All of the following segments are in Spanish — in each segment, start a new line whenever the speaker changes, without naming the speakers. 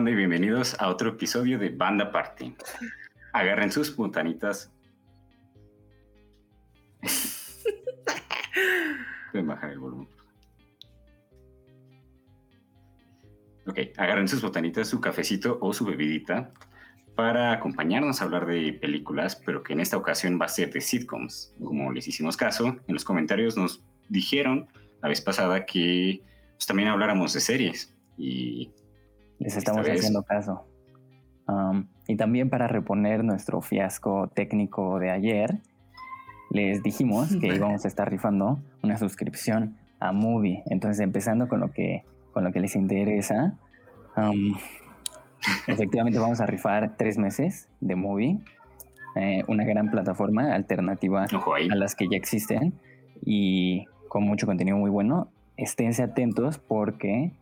banda y bienvenidos a otro episodio de Banda Party. Agarren sus puntanitas. Pueden bajar el volumen. Ok, agarren sus botanitas, su cafecito o su bebidita para acompañarnos a hablar de películas, pero que en esta ocasión va a ser de sitcoms. Como les hicimos caso, en los comentarios nos dijeron la vez pasada que pues, también habláramos de series y
les estamos haciendo caso. Um, y también para reponer nuestro fiasco técnico de ayer, les dijimos que íbamos a estar rifando una suscripción a Movie. Entonces, empezando con lo que, con lo que les interesa, um, efectivamente vamos a rifar tres meses de Movie, eh, una gran plataforma alternativa a las que ya existen y con mucho contenido muy bueno. Esténse atentos porque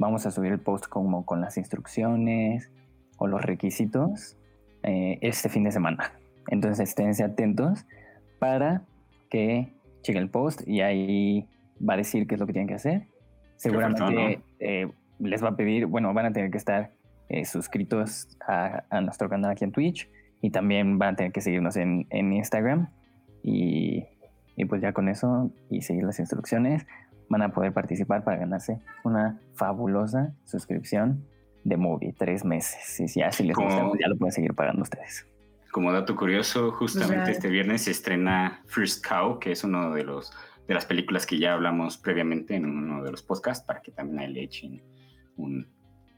vamos a subir el post como con las instrucciones o los requisitos eh, este fin de semana. Entonces esténse atentos para que llegue el post y ahí va a decir qué es lo que tienen que hacer. Seguramente eh, les va a pedir, bueno, van a tener que estar eh, suscritos a, nuestro canal aquí en Twitch y también van a tener que seguirnos en, Instagram y, y, pues ya con eso y seguir las instrucciones van a poder participar para ganarse una fabulosa suscripción de Movie, tres meses. Y si así les gusta, pues ya lo pueden seguir pagando ustedes.
Como dato curioso, justamente este viernes se estrena First Cow, que es uno de los de las películas que ya hablamos previamente en uno de los podcasts, para que también ahí le echen un,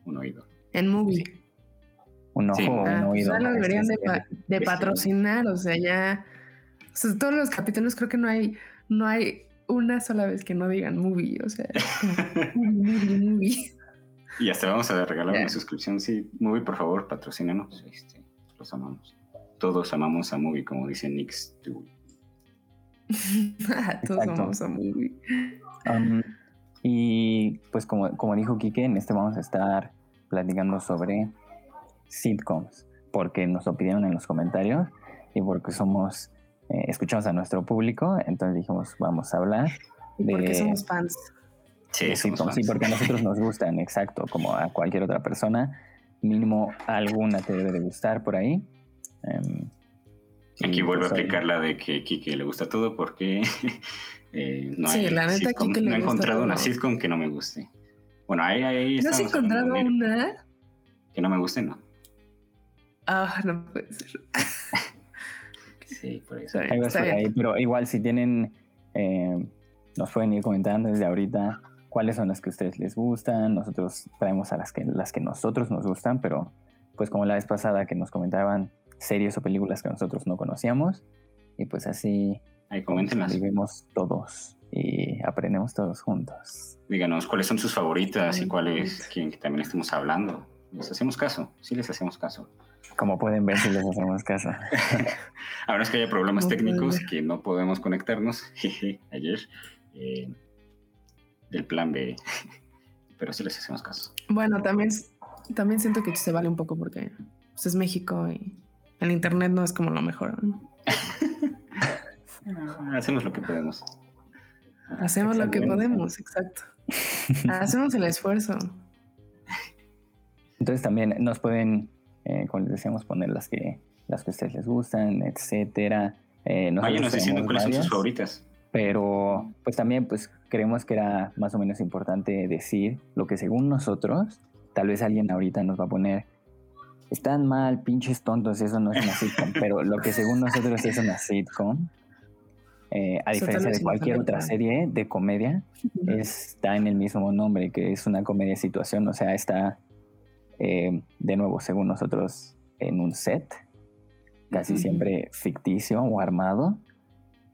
oído.
En Movie.
Un ojo, un
ah,
pues oído.
Ya lo deberían de, patrocinar, o sea, ya. todos los capítulos creo que no hay, no hay una sola vez que no digan movie, o sea, movie,
movie. Y hasta vamos a regalar una suscripción. Sí, movie, por favor, patrocínanos. Este, los amamos. Todos amamos a movie, como dice Nix.
Todos amamos a movie.
Um, y pues como, como dijo Kike, en este vamos a estar platicando sobre sitcoms, porque nos lo pidieron en los comentarios y porque somos eh, escuchamos a nuestro público, entonces dijimos, vamos a hablar.
de, porque somos fans.
Sí, sí, porque a nosotros nos gustan, exacto, como a cualquier otra persona. Mínimo alguna te debe de gustar por ahí.
Em, Aquí vuelvo a pues, aplicar la de que Kike le gusta todo porque eh, no, hay la neta, no he encontrado una sitcom que no me guste. Bueno, ahí, ahí
¿No has encontrado una?
Que no me guste, no.
Ah, no puede ser.
Sí, por eso.
pero igual si tienen, eh, nos pueden ir comentando desde ahorita cuáles son las que a ustedes les gustan. Nosotros traemos a las que, las que nosotros nos gustan, pero pues como la vez pasada que nos comentaban series o películas que nosotros no conocíamos. Y pues así
Ahí
vivimos todos y aprendemos todos juntos.
Díganos cuáles son sus favoritas y cuáles quieren que también estemos hablando. Les hacemos caso, sí les hacemos caso.
Como pueden ver si les hacemos caso.
Ahora es que haya problemas técnicos que no podemos conectarnos. Ayer. Eh, del plan B. Pero sí les hacemos caso.
Bueno, también, también siento que se vale un poco porque pues, es México y el internet no es como lo mejor.
hacemos lo que podemos.
Hacemos lo que podemos, exacto. Hacemos el esfuerzo.
Entonces también nos pueden eh, como les decíamos, poner las que, las que a ustedes les gustan, etcétera.
Eh, Váyanos diciendo cuáles son sus favoritas.
Pero pues también pues creemos que era más o menos importante decir lo que según nosotros, tal vez alguien ahorita nos va a poner, están mal, pinches tontos, eso no es una sitcom, pero lo que según nosotros es una sitcom, eh, a diferencia de cualquier otra serie de comedia, está en el mismo nombre, que es una comedia situación, o sea, está eh, de nuevo, según nosotros, en un set, casi siempre ficticio o armado,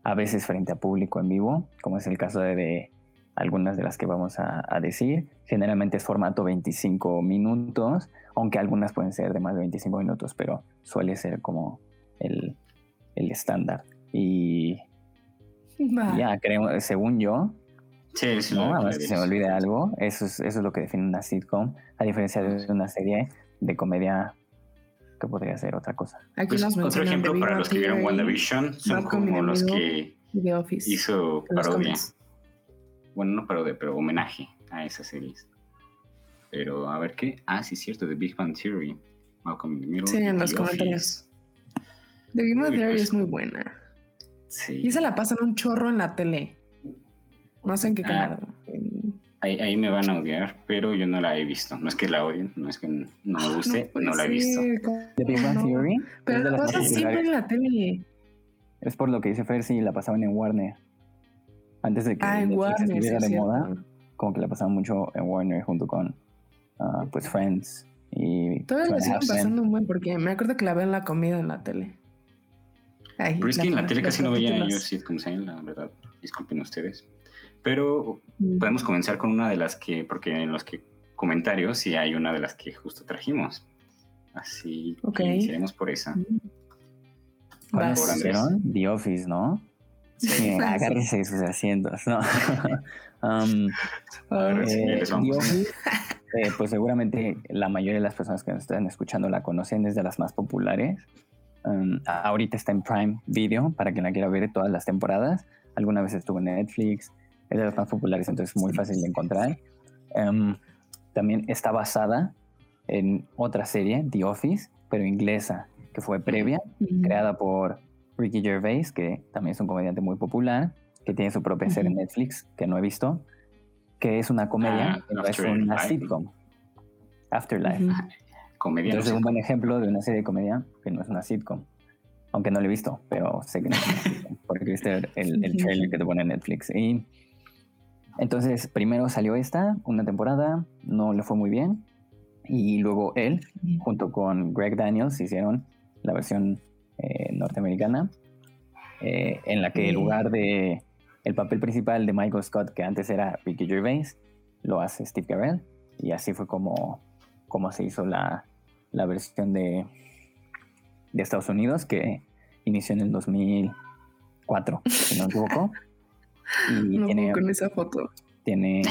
a veces frente a público en vivo, como es el caso de, algunas de las que vamos a, decir. Generalmente es formato 25 minutos, aunque algunas pueden ser de más de 25 minutos, pero suele ser como el, estándar. Y ya, creo, según yo,
Sí, sí.
¿no? A se me olvide algo. Eso es, eso es lo que define una sitcom, a diferencia de una serie de comedia que podría ser otra cosa.
Aquí pues, otro ejemplo para los que vieron WandaVision son como los que hizo parodia. Bueno, no parodia, pero homenaje a esas series. Pero a ver qué. Ah, sí, es cierto, The Big Bang Theory.
sí, en los comentarios. The Big Bang Theory pues es muy buena. Sí. Y se la pasan un chorro en la tele. No sé en qué ah, canal.
Ahí, me van a odiar, pero yo no la he visto. No es que la odien, no es que no me guste, no, la he visto.
The Big Bang Theory.
Pero la pasan siempre en la tele.
Es por lo que dice Fer, sí, la pasaban en Warner. Antes de que
ah, estuviera
de moda, como que la pasaban mucho en Warner junto con uh, pues Friends y
Todavía lo siguen pasando muy porque me acuerdo que la veo en la comida en la tele.
Pero es que en la tele casi no veían ellos sitcoms, ¿eh? la verdad. Disculpen ustedes. Pero mm. podemos comenzar con una de las que, porque en los que comentarios sí hay una de las que justo trajimos. Así que iniciaremos por esa. Mm.
¿Cuál The Office, ¿no? Sí, agárrese sus asientos, ¿no? um, eh, The Office, eh, pues seguramente la mayoría de las personas que nos están escuchando la conocen, es de las más populares. Um, ahorita está en Prime Video para quien la quiera ver todas las temporadas. Alguna vez estuvo en Netflix, es de las más populares, entonces es muy fácil de encontrar. Um, también está basada en otra serie, The Office, pero inglesa, que fue previa, creada por Ricky Gervais, que también es un comediante muy popular, que tiene su propia serie en Netflix, que no he visto, que es una comedia, ah, no es una sitcom. Afterlife. Comedia. Entonces es un buen ejemplo de una serie de comedia que no es una sitcom. Aunque no la he visto, pero sé que no es una sitcom, porque viste el, el trailer que te pone en Netflix. Y entonces, primero salió esta, una temporada, no le fue muy bien. Y luego él, junto con Greg Daniels, hicieron la versión eh, norteamericana, eh, en la que en lugar de el papel principal de Michael Scott, que antes era Ricky Gervais, lo hace Steve Carell. Y así fue como, como se hizo la, la versión de, de Estados Unidos, que inició en el 2004, si no me equivoco.
Y tiene, con esa foto.
Tiene.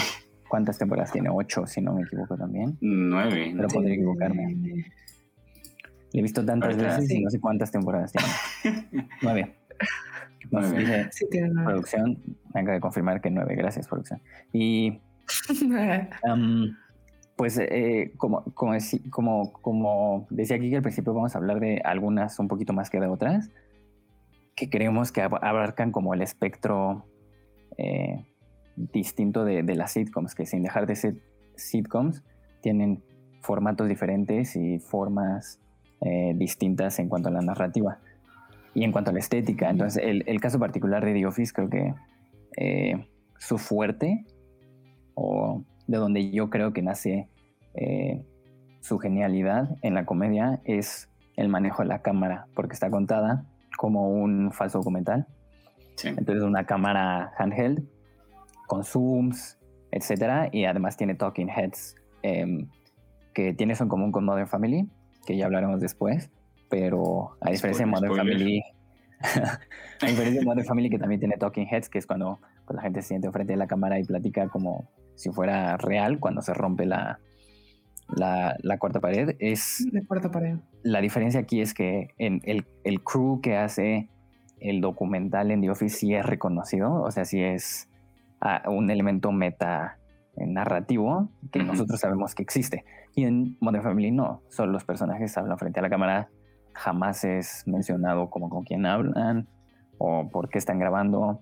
¿Cuántas temporadas tiene? Ocho, si no me equivoco también.
Nueve.
Pero podría equivocarme. Le he visto tantas veces y no sé cuántas temporadas tiene. nueve. nueve. sí, tiene nueve. Producción, me acaba de confirmar que nueve. Gracias, producción. Y. pues, eh, como, como, como, como decía aquí que al principio vamos a hablar de algunas un poquito más que de otras, que creemos que abarcan como el espectro eh, distinto de, las sitcoms, que sin dejar de ser sitcoms, tienen formatos diferentes y formas eh, distintas en cuanto a la narrativa y en cuanto a la estética. Entonces, el, caso particular de The Office, creo que eh, su fuerte, o de donde yo creo que nace su genialidad en la comedia, es el manejo de la cámara, porque está contada como un falso documental entonces una cámara handheld con zooms, etcétera, y además tiene talking heads em, que tiene eso en común con Modern Family, que ya hablaremos después, pero a diferencia de Modern Family, a diferencia de Modern Family que también tiene talking heads, que es cuando pues, la gente se siente enfrente de la cámara y platica como si fuera real cuando se rompe la, la, cuarta pared. Es
la cuarta pared.
La diferencia aquí es que en el, el crew que hace el documental en The Office sí es reconocido, o sea, sí es ah, un elemento meta eh, narrativo que nosotros sabemos que existe. Y en Modern Family no, solo los personajes hablan frente a la cámara, jamás es mencionado como con quién hablan o por qué están grabando,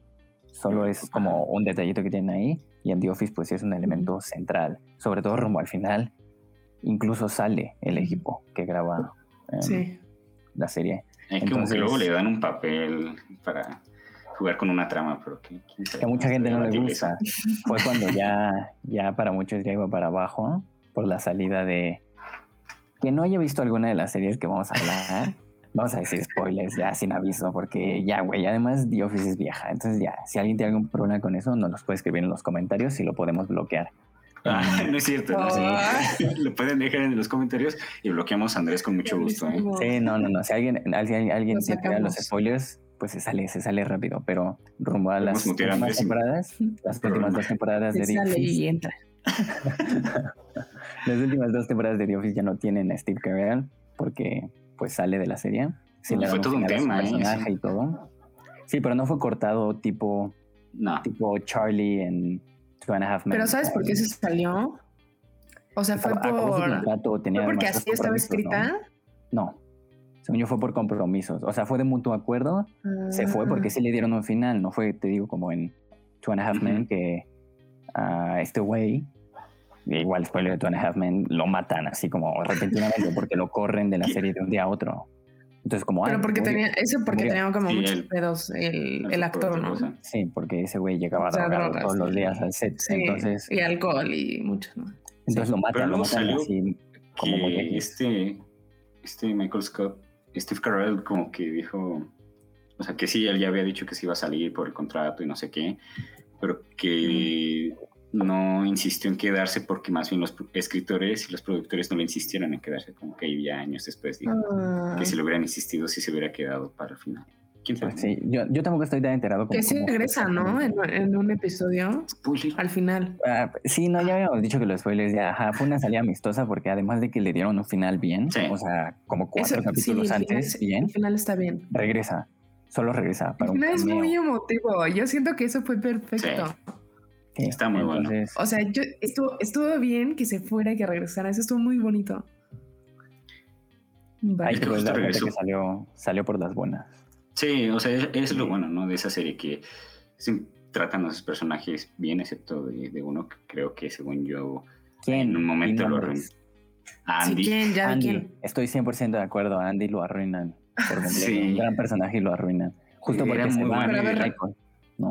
solo es como un detallito que tienen ahí y en The Office pues sí es un elemento central, sobre todo rumbo al final, incluso sale el equipo que graba em, la serie.
Es como que luego le dan un papel para jugar con una trama, pero que,
a mucha gente no le gusta. Fue cuando ya, ya para muchos ya iba para abajo por la salida de... Que no haya visto alguna de las series que vamos a hablar, vamos a decir spoilers ya sin aviso, porque ya, güey, además The Office es vieja. Entonces ya, si alguien tiene algún problema con eso, nos los puede escribir en los comentarios y lo podemos bloquear.
Ah, no es cierto, no, Lo pueden dejar en los comentarios y bloqueamos a Andrés con mucho gusto. ¿eh?
Sí, no, no, no. Si alguien, alguien, alguien se los spoilers, pues se sale, se sale rápido. Pero rumbo a las últimas temporadas, las últimas dos temporadas de The Office. las últimas dos temporadas de The Office ya no tienen a Steve Carell porque pues sale de la serie.
Sí, fue todo un tema, ¿eh? personaje
y todo. Sí, pero no fue cortado tipo, tipo Charlie en
pero ¿sabes por qué se salió? O sea, fue por.
tenía
¿Fue porque así estaba escrita?
No. Según yo fue por compromisos. O sea, fue de mutuo acuerdo. Se fue porque ah. sí le dieron un final. No fue, te digo, como en Two and a Half Men, que a este güey, igual spoiler de Two and a Half Men, lo matan así como repentinamente porque lo corren de la serie de un día a otro. Entonces, como.
Pero porque tenía. Eso porque tenía como muchos pedos el, el actor, ¿no?
Sí, porque ese güey llegaba drogado todos los días al set. entonces.
Y alcohol y mucho, ¿no?
Entonces lo matan, lo matan así como
muy este, este Michael Scott, Steve Carell, como que dijo. O sea, que sí, él ya había dicho que se iba a salir por el contrato y no sé qué, pero que no insistió en quedarse porque más bien los escritores y los productores no le insistieron en quedarse, como que ya años después dijo que si lo hubieran insistido sí se hubiera quedado para el final. ¿Quién sabe?
Sí, yo, yo tampoco estoy tan enterado.
Como, que sí regresa, ¿no? En, un episodio. Al final.
Ah, sí, no, ya habíamos dicho que los spoilers ya, ajá, fue una salida amistosa porque además de que le dieron un final bien, o sea, como cuatro capítulos antes, bien.
El final está bien.
Regresa, solo regresa. Para
el final es muy emotivo. Yo siento que eso fue perfecto.
Está muy bueno.
O sea, yo, estuvo, estuvo bien que se fuera y que regresara. Eso estuvo muy bonito.
Hay que que salió, salió por las buenas.
Sí, o sea, es, lo bueno, ¿no? De esa serie que tratan a sus personajes bien, excepto de, uno que creo que, según yo, en un momento lo arruinan.
Andy. ¿quién? ¿Ya
Andy. Estoy 100% de acuerdo. Andy lo arruinan. Por sí. Un gran personaje y lo arruinan. Justo porque se va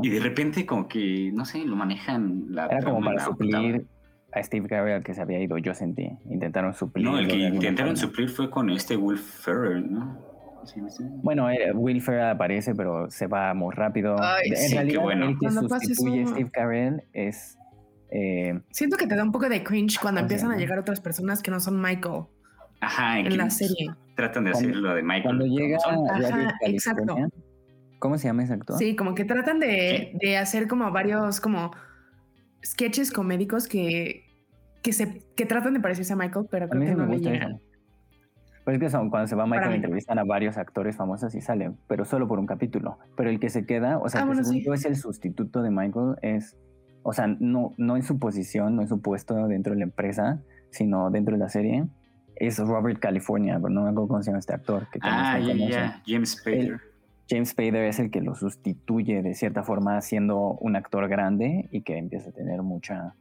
y de repente como que, no sé, lo manejan
la Era como para suplir a Steve Carell que se había ido, yo sentí. Intentaron suplir.
No, el que intentaron suplir fue con este Will Ferrell, ¿no?
Bueno, eh, Will Ferrell aparece, pero se va muy rápido. en realidad, bueno. el que sustituye a Steve Carell es... Eh,
Siento que te da un poco de cringe cuando empiezan a llegar otras personas que no son Michael.
Ajá, en la serie. Tratan de hacer lo de Michael.
Cuando llega Ajá, exacto. ¿Cómo se llama ese actor?
Sí, como que tratan de, de hacer como varios como sketches comédicos que, que, se, que tratan de parecerse a Michael, pero creo que no le llegan.
Pues es que son, cuando se va a Michael entrevistan a varios actores famosos y salen, pero solo por un capítulo. Pero el que se queda, o sea, ah, que según es el sustituto de Michael, es, o sea, no, no en su posición, no en su puesto dentro de la empresa, sino dentro de la serie, es Robert California, pero no me acuerdo cómo se llama este actor. Que
ah, ya, ya, James Spader.
James Spader es el que lo sustituye de cierta forma siendo un actor grande y que empieza a tener mucha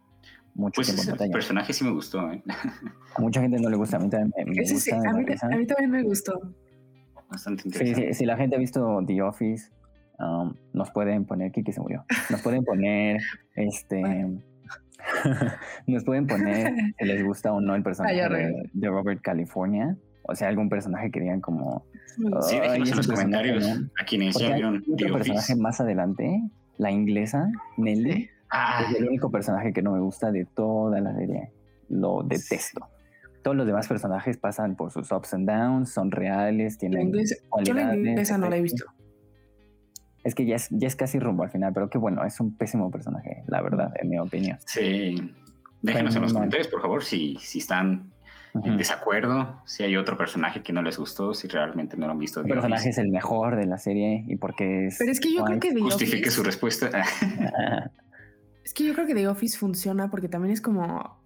mucho
pues ese personaje sí me gustó. ¿eh?
A mucha gente no le gusta, a mí también me, gusta.
a, mí, también me gustó.
Bastante interesante.
si la gente ha visto The Office, um, nos pueden poner, Kiki se murió, nos pueden poner, este, nos pueden poner si les gusta o no el personaje de Robert California o sea, algún personaje que digan como...
Sí, déjenos en los comentarios a quienes ya vieron
otro personaje más adelante, la inglesa, Nelly, ah. es el único personaje que no me gusta de toda la serie. Lo detesto. Todos los demás personajes pasan por sus ups and downs, son reales, tienen
Yo la inglesa no la he visto.
Es que ya es, ya es casi rumbo al final, pero que bueno, es un pésimo personaje, la verdad, en mi opinión.
Sí. Déjenos en los comentarios, por favor, si, si están en desacuerdo, si hay otro personaje que no les gustó, si realmente no lo han visto.
El personaje es el mejor de la serie y porque es...
Pero es que yo creo que
The Justifique su respuesta.
es que yo creo que The Office funciona porque también es como...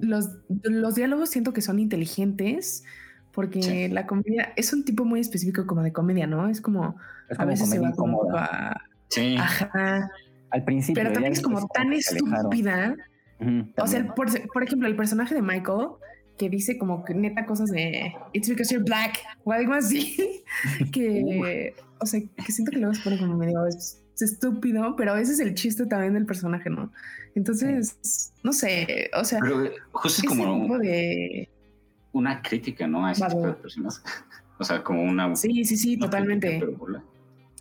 Los, los diálogos siento que son inteligentes porque la comedia es un tipo muy específico como de comedia, ¿no? Es como... a veces se va como a...
Sí.
Ajá.
Al principio.
Pero también es como tan estúpida. o sea, por, por, ejemplo, el personaje de Michael que dice como que neta cosas de It's because you're black o algo así, que, o sea, que siento que luego se pone como medio es, estúpido, pero ese es el chiste también del personaje, ¿no? Entonces, no sé, o sea,
pero justo es como de... una crítica, ¿no? A ese tipo de personas. O sea, como una...
Sí, sí, sí, totalmente.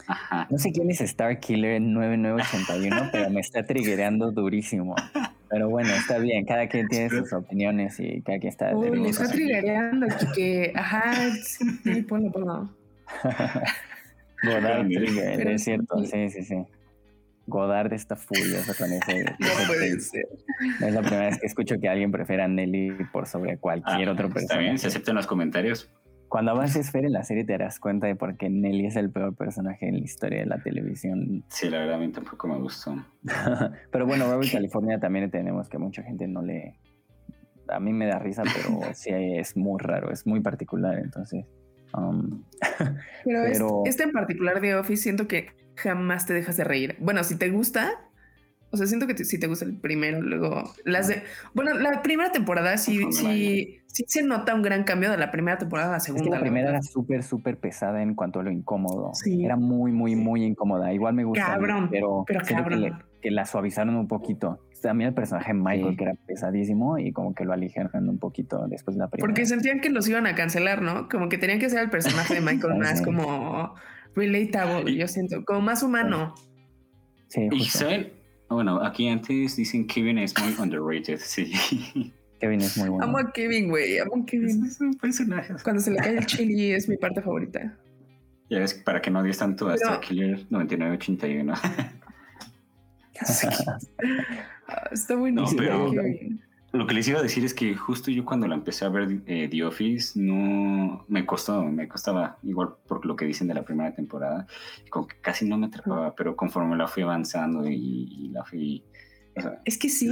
Ajá. No sé quién es Star Killer 9981, pero me está triggerando durísimo. Pero bueno, está bien, cada quien tiene sus opiniones y cada quien está...
Uy, me está triggereando, que, ajá, sí, ponlo, ponlo.
Godard trigger, es cierto, sí, sí, sí. Godard está furioso con ese.
No puede ser.
No es la primera vez que escucho que alguien prefiera a Nelly por sobre cualquier ah, otro personaje. Está
bien, se aceptan los comentarios.
Cuando avances Fer en la serie te darás cuenta de por qué Nelly es el peor personaje en la historia de la televisión.
Sí, la verdad a mí tampoco me gustó.
Pero bueno, Robert California también tenemos que mucha gente no le... a mí me da risa, pero sí es muy raro, es muy particular, entonces. Um,
pero, Este, en particular de Office siento que jamás te dejas de reír. Bueno, si te gusta, o sea, siento que si te gusta el primero, luego las de. Bueno, la primera temporada sí, sí, sí se nota un gran cambio de la primera temporada a la segunda.
la primera era súper, súper pesada en cuanto a lo incómodo. Sí. Era muy, muy, muy incómoda. Igual me gusta.
Cabrón.
Pero,
pero cabrón.
Que, la suavizaron un poquito. También el personaje Michael, que era pesadísimo, y como que lo aligeran un poquito después de la primera.
Porque sentían que los iban a cancelar, ¿no? Como que tenían que ser el personaje de Michael más como relatable, yo siento, como más humano.
Sí, y bueno, aquí antes dicen Kevin es muy underrated, sí.
Kevin es muy bueno.
Amo a Kevin, güey. Amo a Kevin.
Es un personaje.
Cuando se le cae el chili es mi parte favorita.
Ya ves, para que no odies tanto hasta Killer 9981.
sí. Ah, está buenísimo. No, pero,
lo que les iba a decir es que justo yo cuando la empecé a ver eh, The Office no me costó, me costaba igual por lo que dicen de la primera temporada, como que casi no me atrapaba, pero conforme la fui avanzando y, la fui...
es que sí,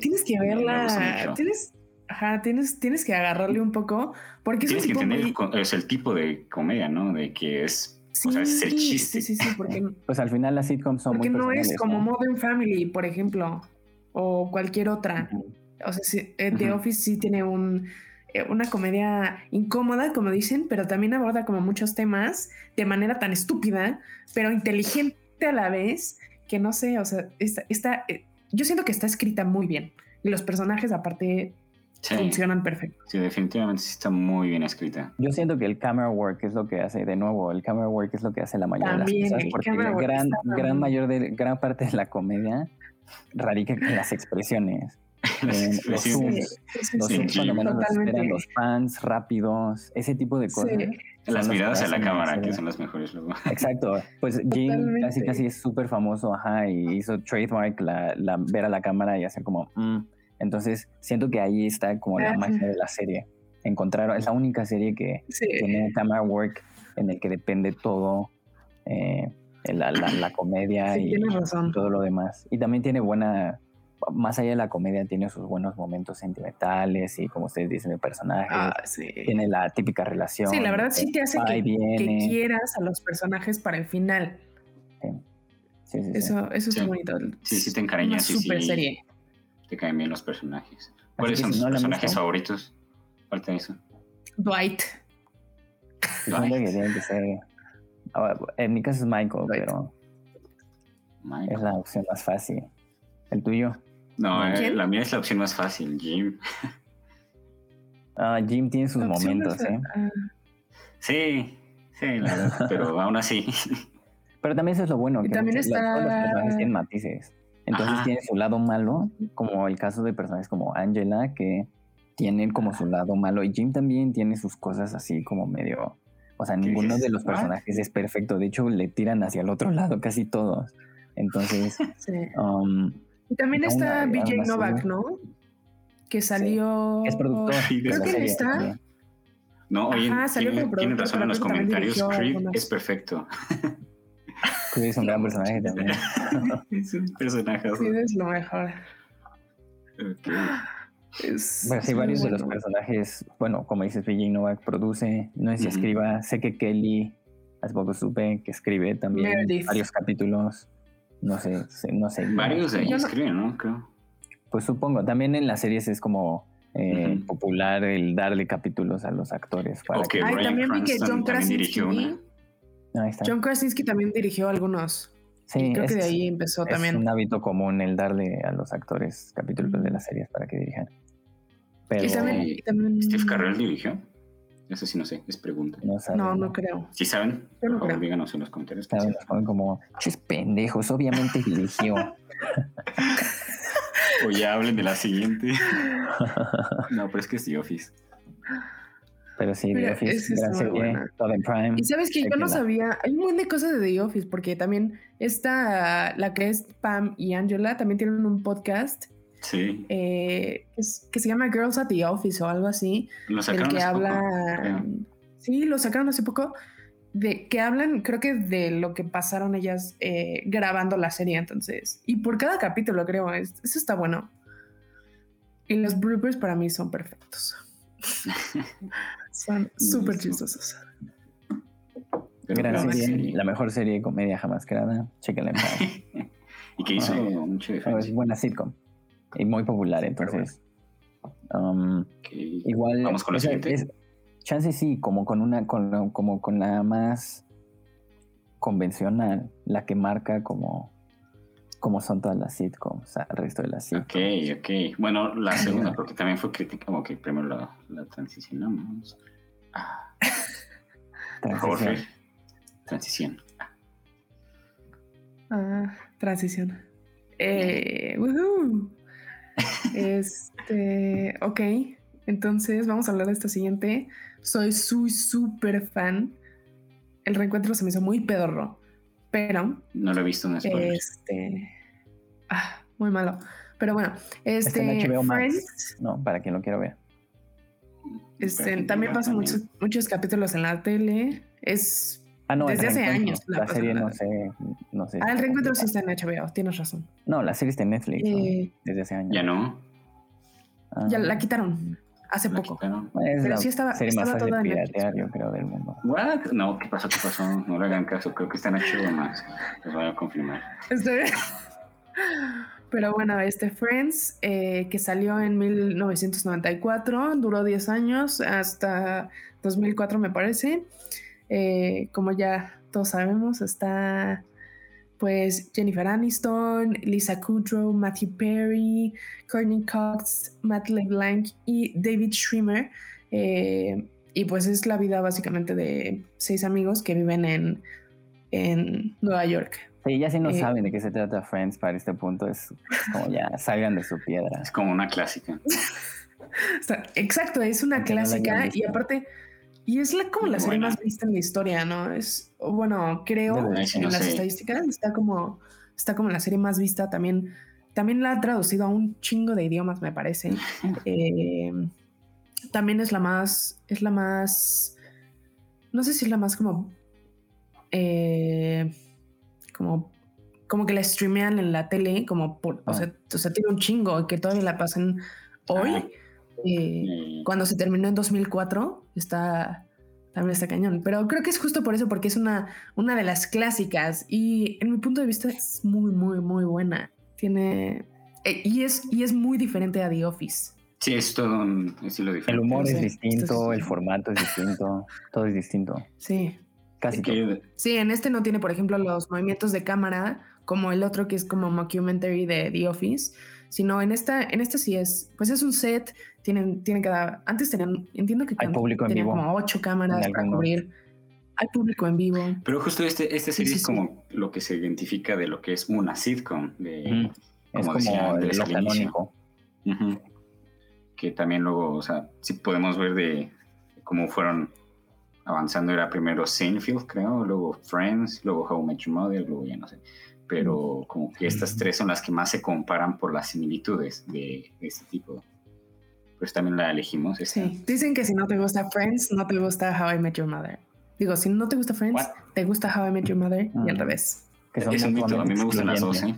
tienes, que, verla, tienes, ajá, tienes, tienes que agarrarle un poco, porque
tienes es que entender es el tipo de comedia, ¿no? De que es o sea, es el chiste.
Sí, sí, sí, porque,
pues al final las sitcoms son
porque no es como Modern Family, por ejemplo, o cualquier otra. O sea, eh, The Office sí tiene un, eh, una comedia incómoda, como dicen, pero también aborda como muchos temas de manera tan estúpida, pero inteligente a la vez, que no sé, o sea, está, eh, yo siento que está escrita muy bien. Y los personajes aparte funcionan perfecto.
Sí, definitivamente sí está muy bien escrita.
Yo siento que el camera work es lo que hace, de nuevo, el camera work es lo que hace la mayoría de las cosas, porque gran, gran, mayor de, gran parte de la comedia radica en las expresiones. los zooms, los zooms cuando menos esperan, los fans rápidos, ese tipo de cosas.
Las miradas a la cámara, que son las mejores luego.
Exacto. Pues Jim casi casi es súper famoso, ajá, y hizo trademark la, la, ver a la cámara y hacer como, mm". entonces siento que ahí está como la magia de la serie. Encontrar, es la única serie que tiene camera work en el que depende todo, eh, la, la, la, comedia y todo lo demás. Y también tiene buena más allá de la comedia, tiene sus buenos momentos sentimentales y, como ustedes dicen, de personajes. Ah, tiene la típica relación.
Sí, la verdad sí te hace que, quieras a los personajes para el final. Sí. Sí, eso, eso es bonito.
Sí, sí, te encariñas.
Una super serie.
Te caen bien los personajes. ¿Cuáles son tus personajes favoritos? Falta eso.
Dwight.
Dwight. Que ser, en mi caso es Michael, pero es la opción más fácil. ¿El tuyo?
No, eh, la mía es la opción más fácil, Jim.
Ah, Jim tiene sus momentos, ¿eh? Ah.
Sí, sí, pero aún así.
Pero también eso es lo bueno, que
también está...
todos los personajes tienen matices. Entonces tiene su lado malo, como el caso de personajes como Angela, que tienen como su lado malo. Y Jim también tiene sus cosas así como medio... O sea, ninguno de los personajes es perfecto. De hecho, le tiran hacia el otro lado casi todos. Entonces, sí. Um,
y también está BJ Novak, ¿no? Que salió.
Es productor.
Creo que está.
No, oye, tienen, razón en los comentarios. Creed es perfecto.
Creed es un gran personaje también.
es un personaje.
Creed es lo mejor.
Okay.
Es, bueno, sí, varios de los personajes, bueno, como dices, BJ Novak produce, no es si escriba, sé que Kelly, hace poco supe que escribe también varios capítulos. No sé, no sé.
Varios de ellos escriben, ¿no? Creo.
Pues supongo. También en las series es como eh, popular el darle capítulos a los actores.
Para que... también vi que John Krasinski. John Krasinski también dirigió algunos. Sí, creo que de ahí empezó también.
Es un hábito común el darle a los actores capítulos de las series para que dirijan.
Pero... Steve Carrell dirigió. Eso sí no sé, es pregunta.
No, no, creo.
Si saben, por favor, díganos en los comentarios.
Saben, nos ponen como, chis pendejos, obviamente dirigió.
o ya hablen de la siguiente. no, pero es que es The Office.
Pero sí, The Office, gran serie, todo en Prime.
Y sabes que yo no sabía, hay un montón de cosas de The Office, porque también esta, la que es Pam y Angela, también tienen un podcast
Sí.
Eh, que, se llama Girls at the Office o algo así.
Lo sacaron
que
hace
habla, Sí, lo sacaron hace poco. De, que hablan, creo que de lo que pasaron ellas eh, grabando la serie, entonces. Y por cada capítulo, creo. eso está bueno. Y los bloopers para mí son perfectos. son súper chistosos.
Gran serie, la mejor serie de comedia jamás creada. Chequenla
en Y que hizo mucho
Es buena sitcom. Y muy popular, entonces. Um, igual.
Vamos con la siguiente.
chance sí, como con una, con, como con la más convencional, la que marca como como son todas las sitcoms, el resto de las sitcoms.
Ok, ok. Bueno, la segunda, porque también fue crítica, como que primero la, la transicionamos. Ah. Transición. Transición.
Ah, transición. Eh, este, ok. Entonces vamos a hablar de esta siguiente. Soy su súper fan. El reencuentro se me hizo muy pedorro. Pero.
No lo he visto en
español. Este. Ah, muy malo. Pero bueno, este.
HBO Max. No, para quien lo quiera ver.
Este, también pasan muchos, muchos capítulos en la tele. Es. Ah, no, desde hace años.
La, serie no sé, no sé.
Ah, el reencuentro sí está en HBO, tienes razón.
No, la serie está en Netflix eh, desde hace años.
Ya no.
Ya la quitaron hace poco. Pero sí estaba,
serie
estaba
más toda en yo creo, del mundo.
What? No, ¿qué pasó? ¿Qué pasó? No le hagan caso, creo que está en HBO Max. Los voy a confirmar.
Este... Pero bueno, este Friends, eh, que salió en 1994, duró 10 años, hasta 2004 me parece. Eh, como ya todos sabemos, está pues Jennifer Aniston, Lisa Kudrow, Matthew Perry, Courtney Cox, Matt LeBlanc y David Schwimmer. Eh, y pues es la vida básicamente de seis amigos que viven en, en Nueva York.
Sí, ya si no eh, saben de qué se trata Friends para este punto, es como ya salgan de su piedra.
Es como una clásica.
Exacto, es una clásica y aparte y es la, como la serie más vista en la historia, ¿no? Es, bueno, creo en las estadísticas está como, está como la serie más vista. También, también la ha traducido a un chingo de idiomas, me parece. Eh, también es la más, es la más, no sé si es la más como, eh, como, como que la streamean en la tele, como por, o, sea, o sea, tiene un chingo que todavía la pasan hoy. Eh, cuando se terminó en 2004, está también está cañón. Pero creo que es justo por eso, porque es una, una de las clásicas y en mi punto de vista es muy, muy, muy buena. Tiene... Eh, y, es, y es muy diferente a The Office.
Sí, es todo un estilo diferente.
El humor es distinto, el formato es distinto, todo es distinto.
Sí.
Casi todo.
Sí, en este no tiene, por ejemplo, los movimientos de cámara como el otro que es como mockumentary de The Office, sino en esta, en esta sí es, pues es un set, tienen, tienen cada, antes tenían, entiendo que
hay público
tenían
en
vivo. como ocho cámaras para cubrir, hay público en vivo.
Pero justo este, esta serie es como lo que se identifica de lo que es una sitcom, de,
como es como el canónico.
Que también luego, o sea, sí podemos ver de cómo fueron avanzando, era primero Seinfeld, creo, luego Friends, luego How I Met Your Mother, luego ya no sé. Pero como que estas tres son las que más se comparan por las similitudes de, este tipo. Pues también la elegimos.
Sí, dicen que si no te gusta Friends, no te gusta How I Met Your Mother. Digo, si no te gusta Friends, te gusta How I Met Your Mother y al ah. revés.
Que es un mito, a mí me gustan las dos, ¿eh?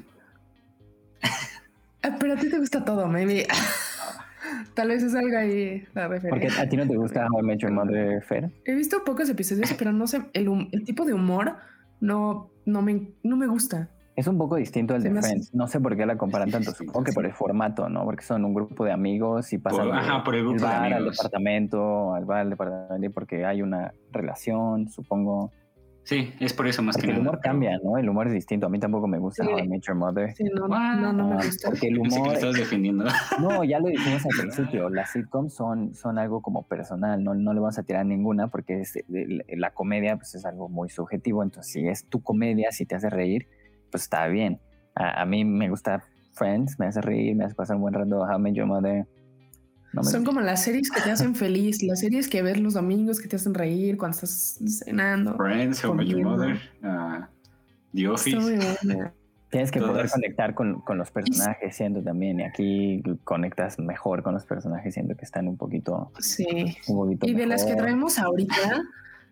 Ah, pero a ti te gusta todo, maybe. Tal vez es algo ahí la referencia.
Porque a ti no te gusta How I Met Your Mother, Fer.
He visto pocos episodios, pero no sé, el, el tipo de humor no, no, me, no me gusta.
Es un poco distinto al de Friends. No sé por qué la comparan tanto. Supongo que por el formato, ¿no? Porque son un grupo de amigos y pasan
por, el grupo bar,
al departamento, al bar, al departamento, porque hay una relación, supongo.
Sí, es por eso más
porque
que
el humor cambia, ¿no? El humor es distinto. A mí tampoco me gusta sí. How Mother.
Sí, no, no, no, me gusta.
Porque el humor...
estás defendiendo.
No, ya lo dijimos al principio. Las sitcoms son, son algo como personal. No, no le vamos a tirar ninguna porque es, la comedia pues, es algo muy subjetivo. Entonces, si es tu comedia, si te hace reír, pues está bien. A, mí me gusta Friends, me hace reír, me hace pasar un buen rato. How Your Mother.
Son como las series que te hacen feliz, las series que ves los domingos que te hacen reír cuando estás cenando.
Friends, How Your Mother, uh, The Office.
Tienes que poder conectar con, con, los personajes, siendo también, y aquí conectas mejor con los personajes, siendo que están un poquito.
Sí. y de las que traemos ahorita,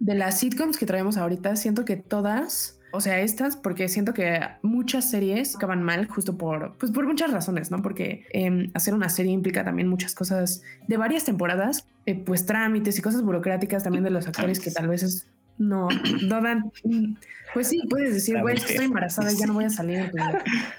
de las sitcoms que traemos ahorita, siento que todas o sea, estas, porque siento que muchas series acaban mal justo por, pues por muchas razones, ¿no? Porque em, hacer una serie implica también muchas cosas de varias temporadas, eh, pues trámites y cosas burocráticas también de los actores que tal vez no, no dan. Pues sí, puedes decir, güey, estoy embarazada y ya no voy a salir.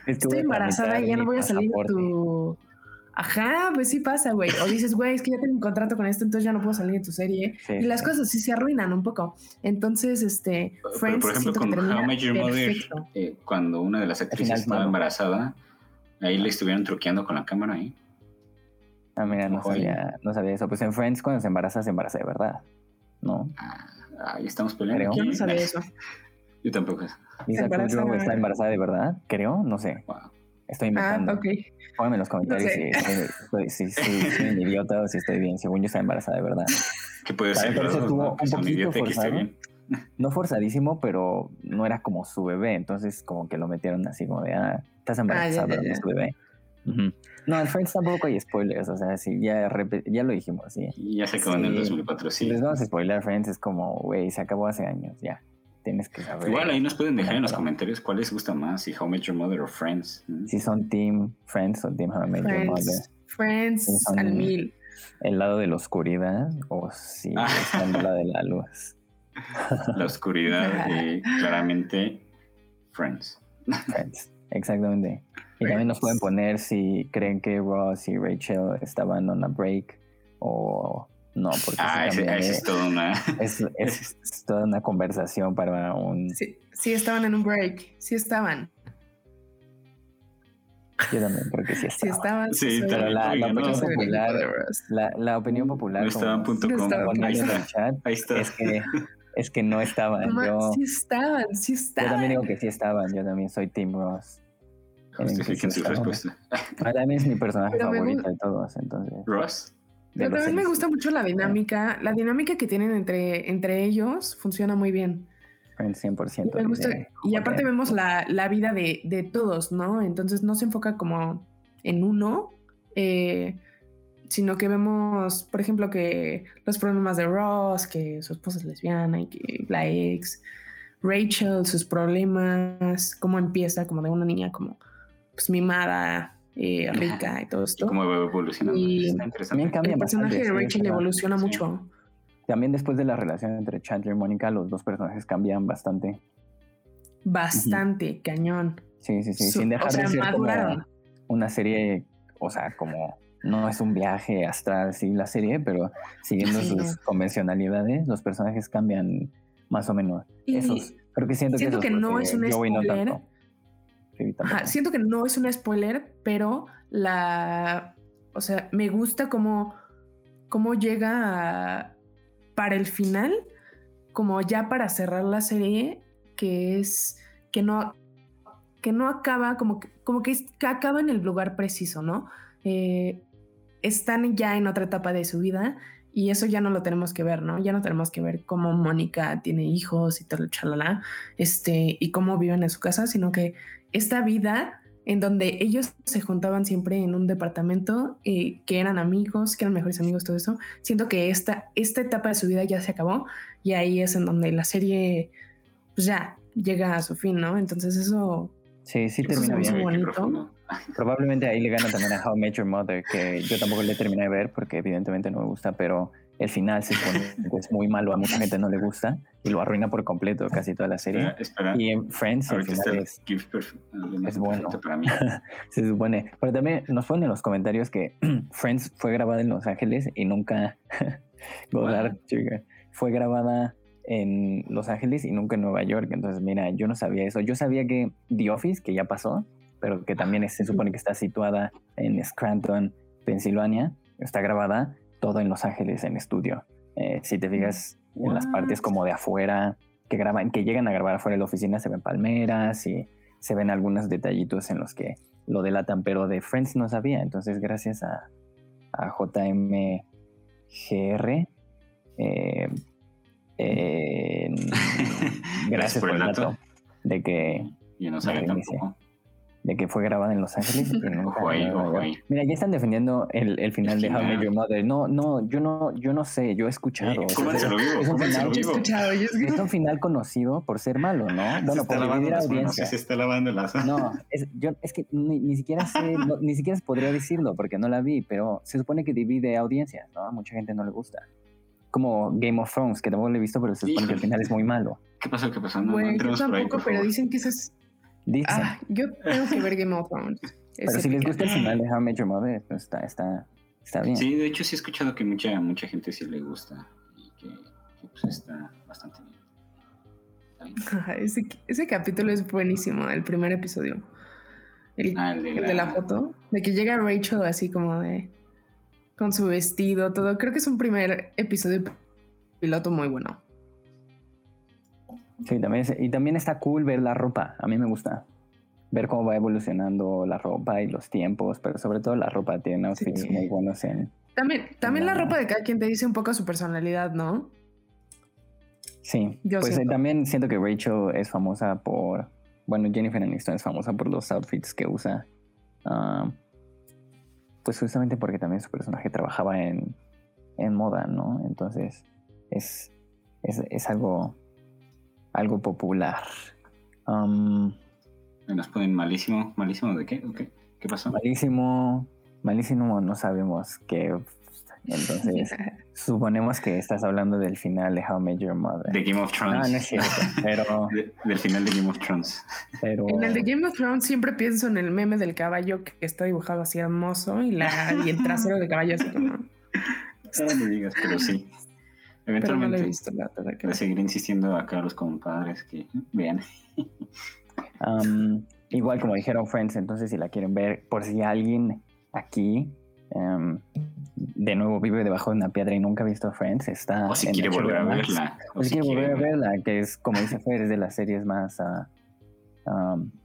Estoy embarazada y ya no voy a salir de tu Ajá, pues sí pasa, güey. O dices, güey, es que ya tengo un contrato con esto, entonces ya no puedo salir de tu serie. y las cosas sí se arruinan un poco. Entonces, este,
Friends, por ejemplo, con How Your Mother, eh, cuando una de las actrices estaba embarazada, ahí le estuvieron truqueando con la cámara ahí.
Ah, mira, no sabía, no sabía eso. Pues en Friends, cuando se embaraza, se embaraza de verdad, ¿no?
Ah, ahí estamos peleando.
Yo no sabía eso.
Yo tampoco.
Lisa Kudrow está embarazada de verdad, creo, no sé. Estoy ah, inventando. Ah, ok. Pónganme en los comentarios si, estoy, si, soy un idiota o si estoy bien. Según yo, está embarazada de verdad.
Que puede ser. Pero
estuvo un poquito forzado. No forzadísimo, pero no era como su bebé. Entonces, como que lo metieron así como de, ah, estás ah, embarazada de su bebé. No, en Friends tampoco hay spoilers, o sea, sí, ya, ya lo dijimos, sí.
ya se acabó en el 2004, sí.
Les vamos a spoiler Friends, es como, güey, se acabó hace años, ya tienes que saber.
Igual ahí nos pueden dejar en los comentarios cuál les gusta más, si How I Met Your Mother o Friends.
Si son Team Friends o Team How I Met Your Mother.
Friends al mil.
El lado de la oscuridad o si ah. están del lado de la luz.
La oscuridad, y claramente Friends.
Friends, exactamente. Y también nos pueden poner si creen que Ross y Rachel estaban on a break o no, porque
ah, es toda una...
Es, toda una conversación para un...
Sí, sí estaban en un break, sí estaban.
Yo también creo que sí
estaban.
Sí estaban. Sí, pero la, la, opinión popular, la, la, opinión popular,
no estaban punto com.
Ahí está. Chat, ahí está. Es que, es que no estaban. yo,
sí estaban, sí estaban.
Yo también digo que sí estaban. Yo también soy Tim Ross.
Justifiquen su respuesta.
También es mi personaje favorito de todos, entonces.
¿Ross?
Pero también me gusta mucho la dinámica, la dinámica que tienen entre, entre ellos funciona muy bien.
100%.
Me gusta, y aparte vemos la, vida de, todos, ¿no? Entonces no se enfoca como en uno, eh, sino que vemos, por ejemplo, que los problemas de Ross, que su esposa es lesbiana y que la ex, Rachel, sus problemas, cómo empieza como de una niña como pues mimada, eh, rica y todo esto.
cómo va evolucionando. Y
también cambia el personaje de Rachel evoluciona mucho.
También después de la relación entre Chandler y Mónica, los dos personajes cambian bastante.
Bastante, cañón.
Sí, sí, sí. Sin dejar de ser como una serie, o sea, como no es un viaje hasta sí la serie, pero siguiendo sus convencionalidades, los personajes cambian más o menos. esos, creo que siento,
siento que, no es un spoiler siento que no es un spoiler, pero la. O sea, me gusta cómo, cómo llega para el final, como ya para cerrar la serie, que es que no, que no acaba, como que, como que, acaba en el lugar preciso, ¿no? Eh, están ya en otra etapa de su vida y eso ya no lo tenemos que ver, ¿no? Ya no tenemos que ver cómo Mónica tiene hijos y tal, chalala, este, y cómo viven en su casa, sino que esta vida en donde ellos se juntaban siempre en un departamento, y que eran amigos, que eran mejores amigos, todo eso. Siento que esta, esta etapa de su vida ya se acabó y ahí es en donde la serie pues ya llega a su fin, ¿no? Entonces eso...
Sí, sí termina bien. Bonito. Probablemente ahí le gana también a How I Met Your Mother, que yo tampoco le terminé de ver porque evidentemente no me gusta, pero el final se que es muy malo, a mucha gente no le gusta y lo arruina por completo casi toda la serie. Y en Friends el final es, es bueno. Para mí. se supone. Pero también nos ponen en los comentarios que Friends fue grabada en Los Ángeles y nunca fue grabada en Los Ángeles y nunca en Nueva York. Entonces, mira, yo no sabía eso. Yo sabía que The Office, que ya pasó, pero que también se supone que está situada en Scranton, Pensilvania, está grabada todo en Los Ángeles en estudio. Eh, si te fijas en las partes como de afuera, que graban, que llegan a grabar afuera de la oficina, se ven palmeras y se ven algunos detallitos en los que lo delatan, pero de Friends no sabía. Entonces, gracias a, a JMGR, eh, gracias por el dato de que
yo no sabía tampoco.
De que fue grabada en Los Ángeles. Mira, ya están defendiendo el, el final de How I Your Mother. No, no, yo no, yo no sé, yo he escuchado. es, un final, es un final conocido por ser malo, ¿no? Bueno, por dividir audiencia.
Se está lavando la
No, es, yo, es que ni, siquiera sé, ni siquiera podría decirlo porque no la vi, pero se supone que divide audiencia, ¿no? A mucha gente no le gusta. Como Game of Thrones, que tampoco lo he visto, pero se supone que el final es muy malo.
¿Qué pasó? ¿Qué pasó? No,
yo tampoco, pero dicen que eso es Ah, yo tengo que ver Game of Thrones.
Pero si les gusta el final de How I Met Mother, pues está, está, está bien.
Sí, de hecho sí he escuchado que mucha, mucha gente sí le gusta y que, pues está bastante bien.
ese, ese, capítulo es buenísimo, el primer episodio. El, ah, de, de, la... foto, de que llega Rachel así como de con su vestido, todo. Creo que es un primer episodio piloto muy bueno.
Sí, también y también está cool ver la ropa. A mí me gusta ver cómo va evolucionando la ropa y los tiempos, pero sobre todo la ropa tiene outfits muy buenos en.
También, también la... ropa de cada quien te dice un poco su personalidad, ¿no?
Sí, pues también siento que Rachel es famosa por, bueno, Jennifer Aniston es famosa por los outfits que usa, ah, pues justamente porque también su personaje trabajaba en, en moda, ¿no? Entonces es, es, es algo algo popular. Um,
Nos ponen malísimo, malísimo de qué? ¿Qué pasó?
Malísimo, malísimo, no sabemos qué. Entonces, suponemos que estás hablando del final de How I Met Your Mother.
De Game of Thrones.
Ah, no es cierto, pero...
del final de Game of Thrones.
Pero... En el de Game of Thrones siempre pienso en el meme del caballo que está dibujado así hermoso y, la, y el trasero del caballo así como...
No me digas, pero sí. Eventualmente. visto la seguir insistiendo acá a los compadres que vean.
igual como dijeron Friends, entonces si la quieren ver, por si alguien aquí de nuevo vive debajo de una piedra y nunca ha visto Friends, está.
O si quiere volver a verla.
O, si quiere volver a verla, que es como dice Fer, es de las series más. Ah,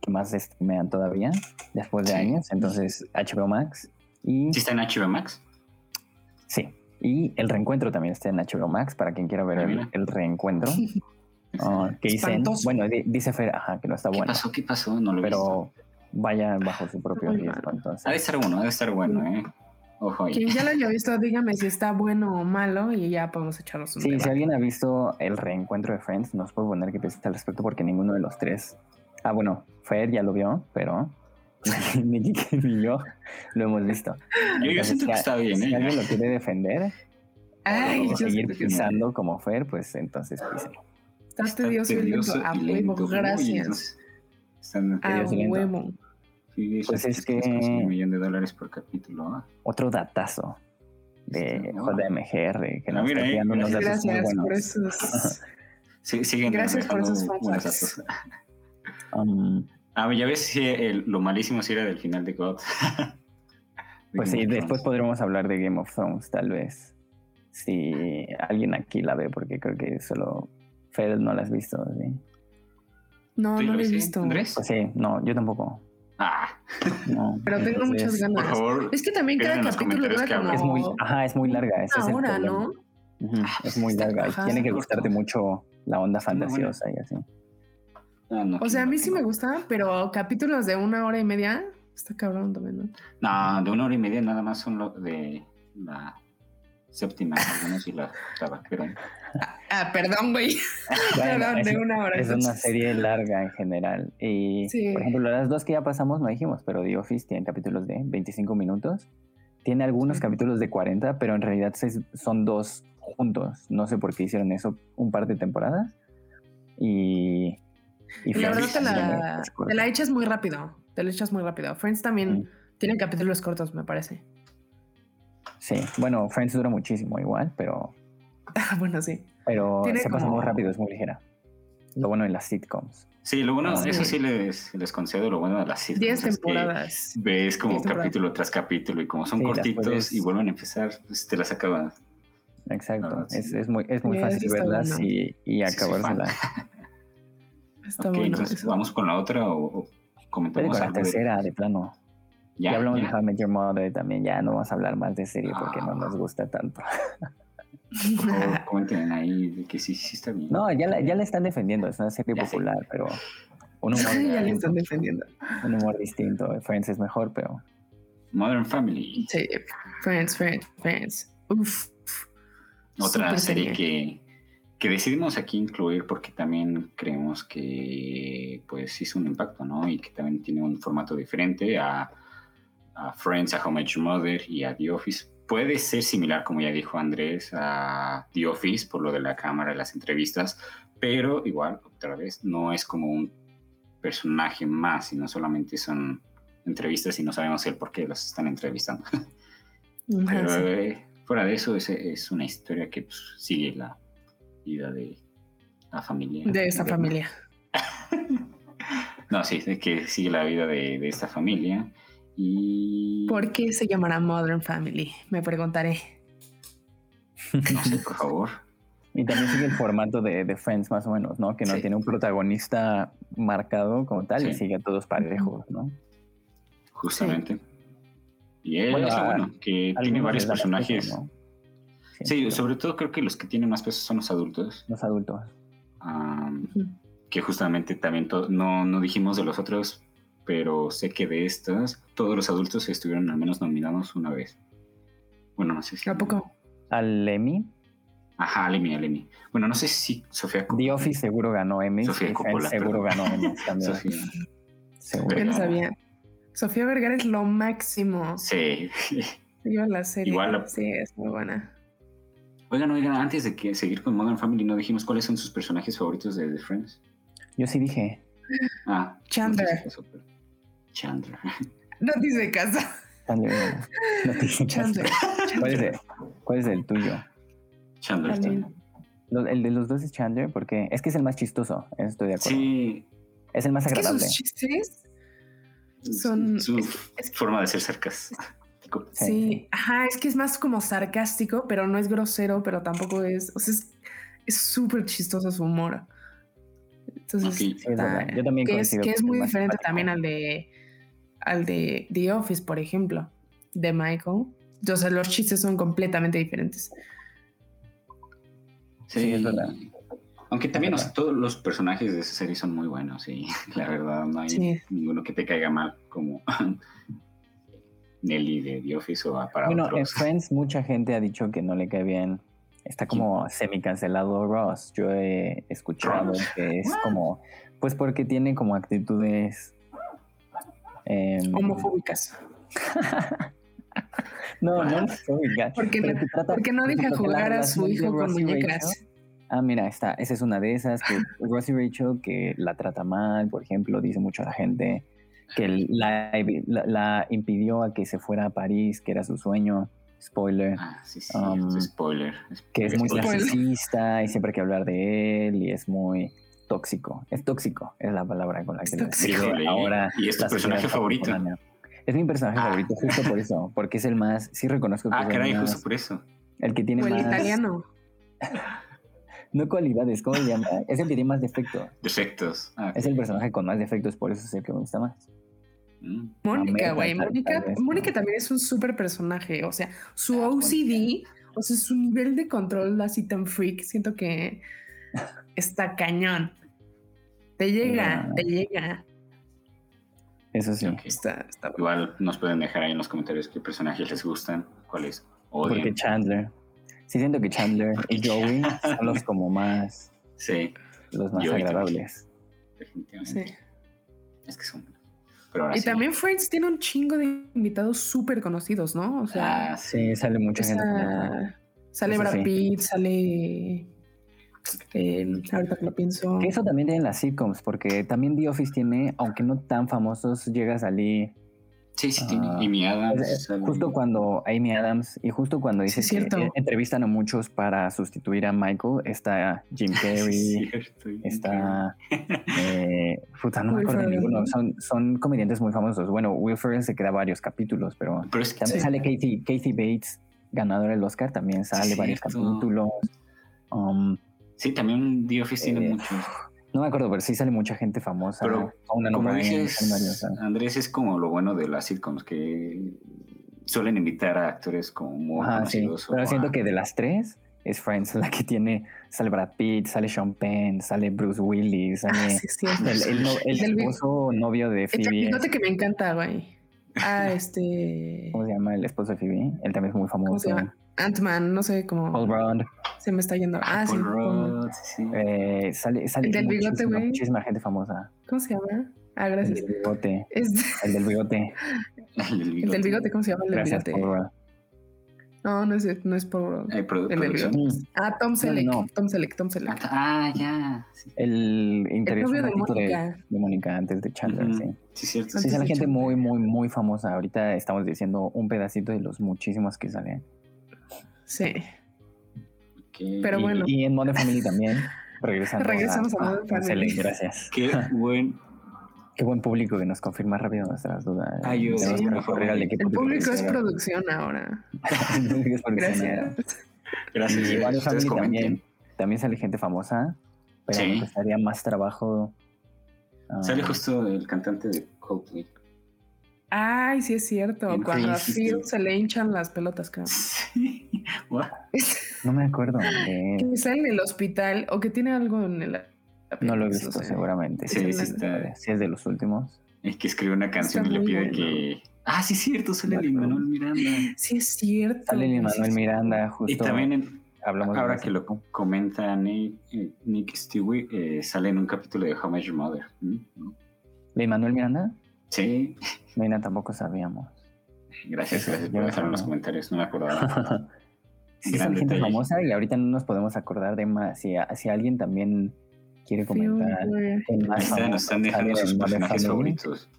que más estimean todavía después de años. Entonces, HBO Max. Y...
¿Sí está en HBO Max?
Sí. Y el reencuentro también está en HBO Max para quien quiera ver el, reencuentro. Ah, que dicen, bueno, dice Fer, ajá, que no está bueno.
¿Qué pasó? ¿Qué pasó? No lo
Pero vaya bajo su propio riesgo. Entonces.
Ha de estar bueno, ha de estar bueno, ¿eh? Ojo
Quien ya lo haya visto, dígame si está bueno o malo y ya podemos echarnos un
Sí, si alguien ha visto el reencuentro de Friends, nos puede poner que piensa al respecto porque ninguno de los tres. Ah, bueno, Fer ya lo vio, pero ni ni yo lo hemos visto.
Yo, siento que está bien,
Si
¿eh?
alguien lo quiere defender, Ay, o seguir pisando como Fer, pues entonces píselo.
Está tedioso y lento. A huevo, gracias. a huevo.
pues es que...
Un millón de dólares por capítulo. ¿ah?
Otro datazo de JMGR que
ah, nos está dando unos datos Gracias muy buenos. por esos...
sí, siguen
Gracias por esos datos.
Um, Ah, ya ves si lo malísimo si era del final de God.
pues sí, después podremos hablar de Game of Thrones, tal vez. Si alguien aquí la ve, porque creo que solo Fed no la has visto, ¿sí?
No, no la he visto.
Pues sí, no, yo tampoco.
Ah.
No, Pero tengo muchas ganas. Por favor, es que también cada capítulo dura como...
Es muy, ajá, es muy larga. Ese
Ahora, ¿no?
es muy larga. Tiene que gustarte mucho la onda fantasiosa y así.
Ah, o sea, a mí sí me gusta, pero capítulos de una hora y media está cabrón también, ¿no?
No, de una hora y media nada más son los de la séptima, algunos y la octava, pero...
Ah, perdón, güey. perdón, de una hora.
Es una serie larga en general. Y, por ejemplo, las dos que ya pasamos no dijimos, pero The Office tiene capítulos de 25 minutos. Tiene algunos capítulos de 40, pero en realidad son dos juntos. No sé por qué hicieron eso un par de temporadas. Y
y la verdad te la, te la, echas muy rápido. Te la echas muy rápido. Friends también tiene capítulos cortos, me parece.
Sí, bueno, Friends dura muchísimo igual, pero.
bueno, sí.
Pero se pasa muy rápido, es muy ligera. Lo bueno de las sitcoms.
Sí, lo bueno, eso sí les, les concedo lo bueno de las sitcoms.
Diez temporadas.
ves como capítulo tras capítulo y como son cortitos y vuelven a empezar, pues te las acabas.
Exacto, es, es, muy, es muy fácil verlas y, y acabárselas.
Está bueno entonces vamos con la otra o, comentamos
con la tercera de, plano. Ya, hablamos de How I Met Your Mother también, ya no vamos a hablar más de serie porque no nos gusta tanto.
comenten ahí que sí, sí está bien.
No, ya la, ya la están defendiendo, es una serie popular, pero Un humor,
ya le están defendiendo.
Un humor distinto. Friends es mejor, pero.
Modern Family.
Sí, Friends, Friends, Friends. Uf.
Otra serie que, que decidimos aquí incluir porque también creemos que pues hizo un impacto, ¿no? Y que también tiene un formato diferente a, a Friends, a How Much Mother y a The Office. Puede ser similar, como ya dijo Andrés, a The Office por lo de la cámara y las entrevistas, pero igual, otra vez, no es como un personaje más, sino solamente son entrevistas y no sabemos el por qué las están entrevistando. Pero eh, fuera de eso, es, es una historia que pues, sigue la vida de la familia.
De esta familia.
no, sí, es que sigue la vida de, de, esta familia. Y...
¿Por qué se llamará Modern Family? Me preguntaré.
No sé, por favor.
Y también sigue el formato de, de, Friends, más o menos, ¿no? Que no tiene un protagonista marcado como tal y sigue a todos parejos, ¿no?
Justamente. Y es bueno, bueno que tiene varios personajes. Sí, sobre todo creo que los que tienen más peso son los adultos.
Los adultos.
Que justamente también no, no dijimos de los otros, pero sé que de estas, todos los adultos estuvieron al menos nominados una vez. Bueno, no sé si.
¿A poco?
¿Al Emmy?
Ajá, al Emmy, al Emmy. Bueno, no sé si Sofía
Coppola. The Office seguro ganó Emmy. Sofía Coppola. Seguro ganó Emmy también. Sofía.
Seguro. Yo no sabía. Sofía Vergara es lo máximo.
Sí.
Yo la serie. Igual Sí, es muy buena.
Oigan, oigan, antes de que seguir con Modern Family, ¿no dijimos cuáles son sus personajes favoritos de The Friends?
Yo sí dije.
Ah.
Chandler.
Chandler.
No te hice caso.
Chandler. No te hice Chandler. ¿Cuál, es el, ¿Cuál es el tuyo?
Chandler. También.
El de los dos es Chandler porque es que es el más chistoso, estoy de acuerdo.
Sí.
Es el más agradable.
Es que sus chistes son...
Su forma de ser sarcástico.
Sí, ajá, es que es más como sarcástico, pero no es grosero, pero tampoco es, o sea, es súper chistoso su humor. Entonces,
yo también
que es, que es muy diferente también al de al de The Office, por ejemplo, de Michael. O sea, los chistes son completamente diferentes.
Sí, es verdad. Aunque también todos los personajes de esa serie son muy buenos, y la verdad no hay ninguno que te caiga mal como Nelly de The Office o para
Bueno, en Friends mucha gente ha dicho que no le cae bien. Está como semi cancelado Ross. Yo he escuchado que es como, pues porque tiene como actitudes
em, homofóbicas.
no, no homofóbicas.
Porque, porque no deja jugar a su hijo con muñecas.
Ah, mira, está, esa es una de esas, que Rosie Rachel que la trata mal, por ejemplo, dice mucho a la gente que la, la, impidió a que se fuera a París, que era su sueño. Spoiler.
Ah, sí, sí, um, spoiler.
Que es muy narcisista y siempre hay que hablar de él y es muy tóxico. Es tóxico, es la palabra con la que
le ahora. Y es tu personaje favorito.
Es mi personaje ah. favorito, justo por eso, porque es el más, sí reconozco que
ah,
es
caray, justo por eso.
El que tiene
o
el
italiano.
No cualidades, ¿cómo se llama? Es el que tiene más defectos.
Defectos.
Ah, es el personaje con más defectos, por eso es el que me gusta más.
Mónica, güey. Mónica, Mónica también es un súper personaje. O sea, su ah, OCD, o sea, su nivel de control así tan freak, siento que está cañón. Te llega, te llega.
Eso sí.
Está,
Igual nos pueden dejar ahí en los comentarios qué personajes les gustan, cuáles odian.
Porque Chandler. Sí, siento que Chandler y Joey son los como más.
Sí.
Los más agradables.
Definitivamente. Sí. Es que son.
Y también Friends tiene un chingo de invitados súper conocidos, ¿no? O sea.
Ah, sí, sale mucha gente.
Sale Brad Pitt, sale. Eh, ahorita que lo pienso.
eso también tiene las sitcoms, porque también The Office tiene, aunque no tan famosos, llega a salir
Sí, sí, tiene. Ah, Amy Adams.
justo cuando Amy Adams, y justo cuando dice que entrevistan a muchos para sustituir a Michael, está Jim Carrey, está. Eh, puta, no me acuerdo de ninguno. Son, son comediantes muy famosos. Bueno, Will Ferrell se queda varios capítulos, pero, también sale Casey, Bates, ganador del Oscar, también sale varios capítulos. Um,
sí, también The Office tiene eh, muchos.
No me acuerdo, pero sí sale mucha gente famosa.
Pero como dices, Andrés, es como lo bueno de las sitcoms, que suelen invitar a actores como muy
Ajá, sí. Pero siento que de las tres, es Friends, la que tiene, sale Brad Pitt, sale Sean Penn, sale Bruce Willis,
ah,
sale el, esposo novio de Phoebe. El
que me encanta, güey. Ah, este.
¿Cómo se llama el esposo de Phoebe? Él también es muy famoso.
Ant-Man, no sé cómo.
Paul Rudd.
Se me está yendo. Ah,
Paul sí. Rudd,
sí. Eh, sale, sale
el del bigote, güey.
Muchísima gente famosa.
¿Cómo se llama? Ah, gracias.
El del bigote. El del bigote.
el del bigote. ¿cómo se llama? El del
gracias,
bigote.
Paul Rudd.
No, no es, no es por.
Eh,
ah, Tom Selleck. Tom Selleck, Tom Selleck.
Ah, ya.
El
interior de Mónica.
De, Mónica antes de Chandler, sí.
Sí, cierto.
Sí, es la gente muy, muy, muy famosa. Ahorita estamos diciendo un pedacito de los muchísimos que salen.
Sí. Pero bueno.
Y, en Modern Family también. Regresando
Regresamos a, a Modern Family.
Gracias.
Qué buen
Qué buen público que nos confirma rápido nuestras dudas.
Ay, sí,
el público es producción ahora. Gracias.
Gracias.
Y Family también, también sale gente famosa, pero sí. me más trabajo.
Uh, sale justo el cantante de Coldplay.
Ay, sí es cierto. Cuando a Phil se le hinchan las pelotas, creo.
Sí.
no me acuerdo. De...
Que sale en el hospital o que tiene algo en el
no lo he visto, seguramente.
Sí, sí, está.
Sí, es de los últimos.
Es que escribe una canción y le pide que. Ah, sí, es cierto, sale Lin Manuel Miranda.
Sí, es cierto.
Sale Lin Manuel Miranda, justo.
Y también, hablamos ahora que lo comenta Nick, eh, Nick Stewie, eh, sale en un capítulo de How Much Your Mother. ¿Mm?
¿Lin Manuel Miranda?
Sí.
Mira, tampoco sabíamos.
Gracias, gracias por dejar en los comentarios, no me acordaba.
sí, son gente famosa y ahorita no nos podemos acordar de más. Si, si alguien también quiere comentar.
Sí, nos están dejando sus personajes favoritos.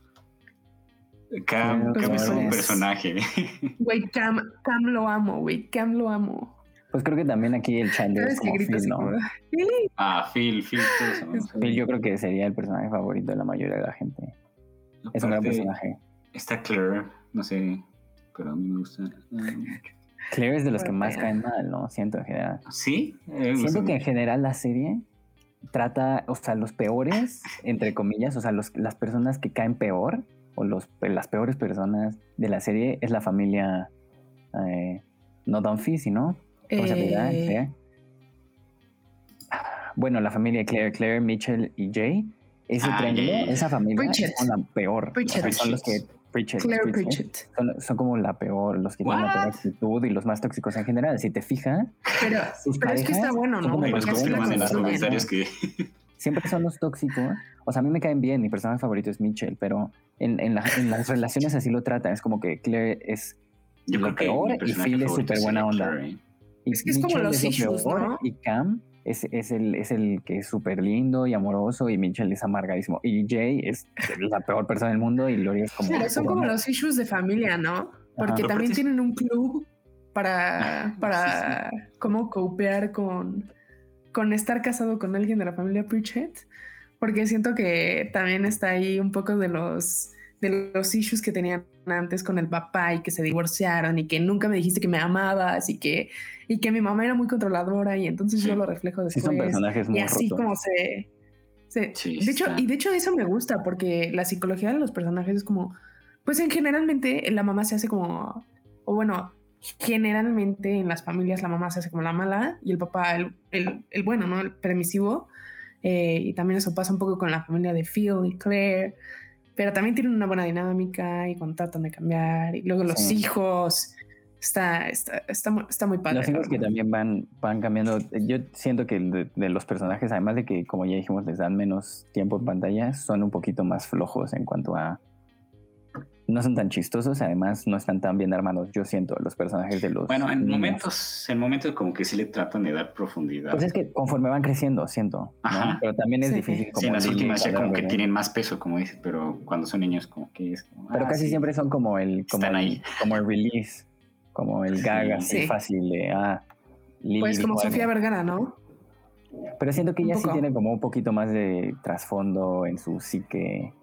Cam, Cam es un personaje.
Güey, Cam, Cam lo amo, güey. Cam lo amo.
Pues creo que también aquí el Chandler es como Phil, ¿no?
Ah, Phil, Phil.
Phil yo creo que sería el personaje favorito de la mayoría de la gente. Es un gran personaje.
Está Claire, no sé, pero a mí me gusta.
Claire es de los que más caen mal, ¿no? Siento en general.
¿Sí?
Siento que en general la serie trata, o sea, los peores, entre comillas, o sea, los, las personas que caen peor, o los, las peores personas de la serie es la familia, eh, no Dunphy, sino, ¿cómo se llama? Eh. Bueno, la familia Claire, Claire, Mitchell y Jay, ese ah, triángulo, esa familia es la peor. son los que
Claire Pritchett.
Son, como la peor, los que tienen la peor actitud y los más tóxicos en general. Si te fijas,
pero, pero es que está bueno, ¿no?
Siempre son los tóxicos. O sea, a mí me caen bien. Mi personaje favorito es Mitchell, pero en, en, las relaciones así lo tratan. Es como que Claire es lo peor y Phil es súper buena onda.
¿eh? es que es como los issues, ¿no?
Y Cam es, es, el, es el que es súper lindo y amoroso y Mitchell es amargadísimo. Y Jay es la peor persona del mundo y Gloria es como...
Pero son como los issues de familia, ¿no? Porque también tienen un club para, para cómo copear con, con estar casado con alguien de la familia Pritchett. Porque siento que también está ahí un poco de los de los issues que tenían antes con el papá y que se divorciaron y que nunca me dijiste que me amabas y que, y que mi mamá era muy controladora y entonces yo lo reflejo después.
Sí, son personajes muy
y así como se... de hecho, y de hecho eso me gusta porque la psicología de los personajes es como, pues en generalmente la mamá se hace como, o bueno, generalmente en las familias la mamá se hace como la mala y el papá el, el, bueno, ¿no? El permisivo. Eh, y también eso pasa un poco con la familia de Phil y Claire pero también tienen una buena dinámica y cuando tratan de cambiar. Y luego los hijos. Está, está, está, está, muy padre.
Los hijos que también van, van cambiando. Yo siento que de, de, los personajes, además de que, como ya dijimos, les dan menos tiempo en pantalla, son un poquito más flojos en cuanto a no son tan chistosos, además no están tan bien armados, yo siento, los personajes de los...
Bueno, en momentos, en momentos como que sí le tratan de dar profundidad.
Pues es que conforme van creciendo, siento, pero también es difícil.
Como sí, en las últimas ya como que tienen más peso, como dices, pero cuando son niños como que es...
pero
ah,
casi siempre son como el... Como
están
el,
ahí.
Como el release, como el gag así fácil de... Ah,
pues como Sofía Vergara, ¿no?
Pero siento que ella sí tiene como un poquito más de trasfondo en su psique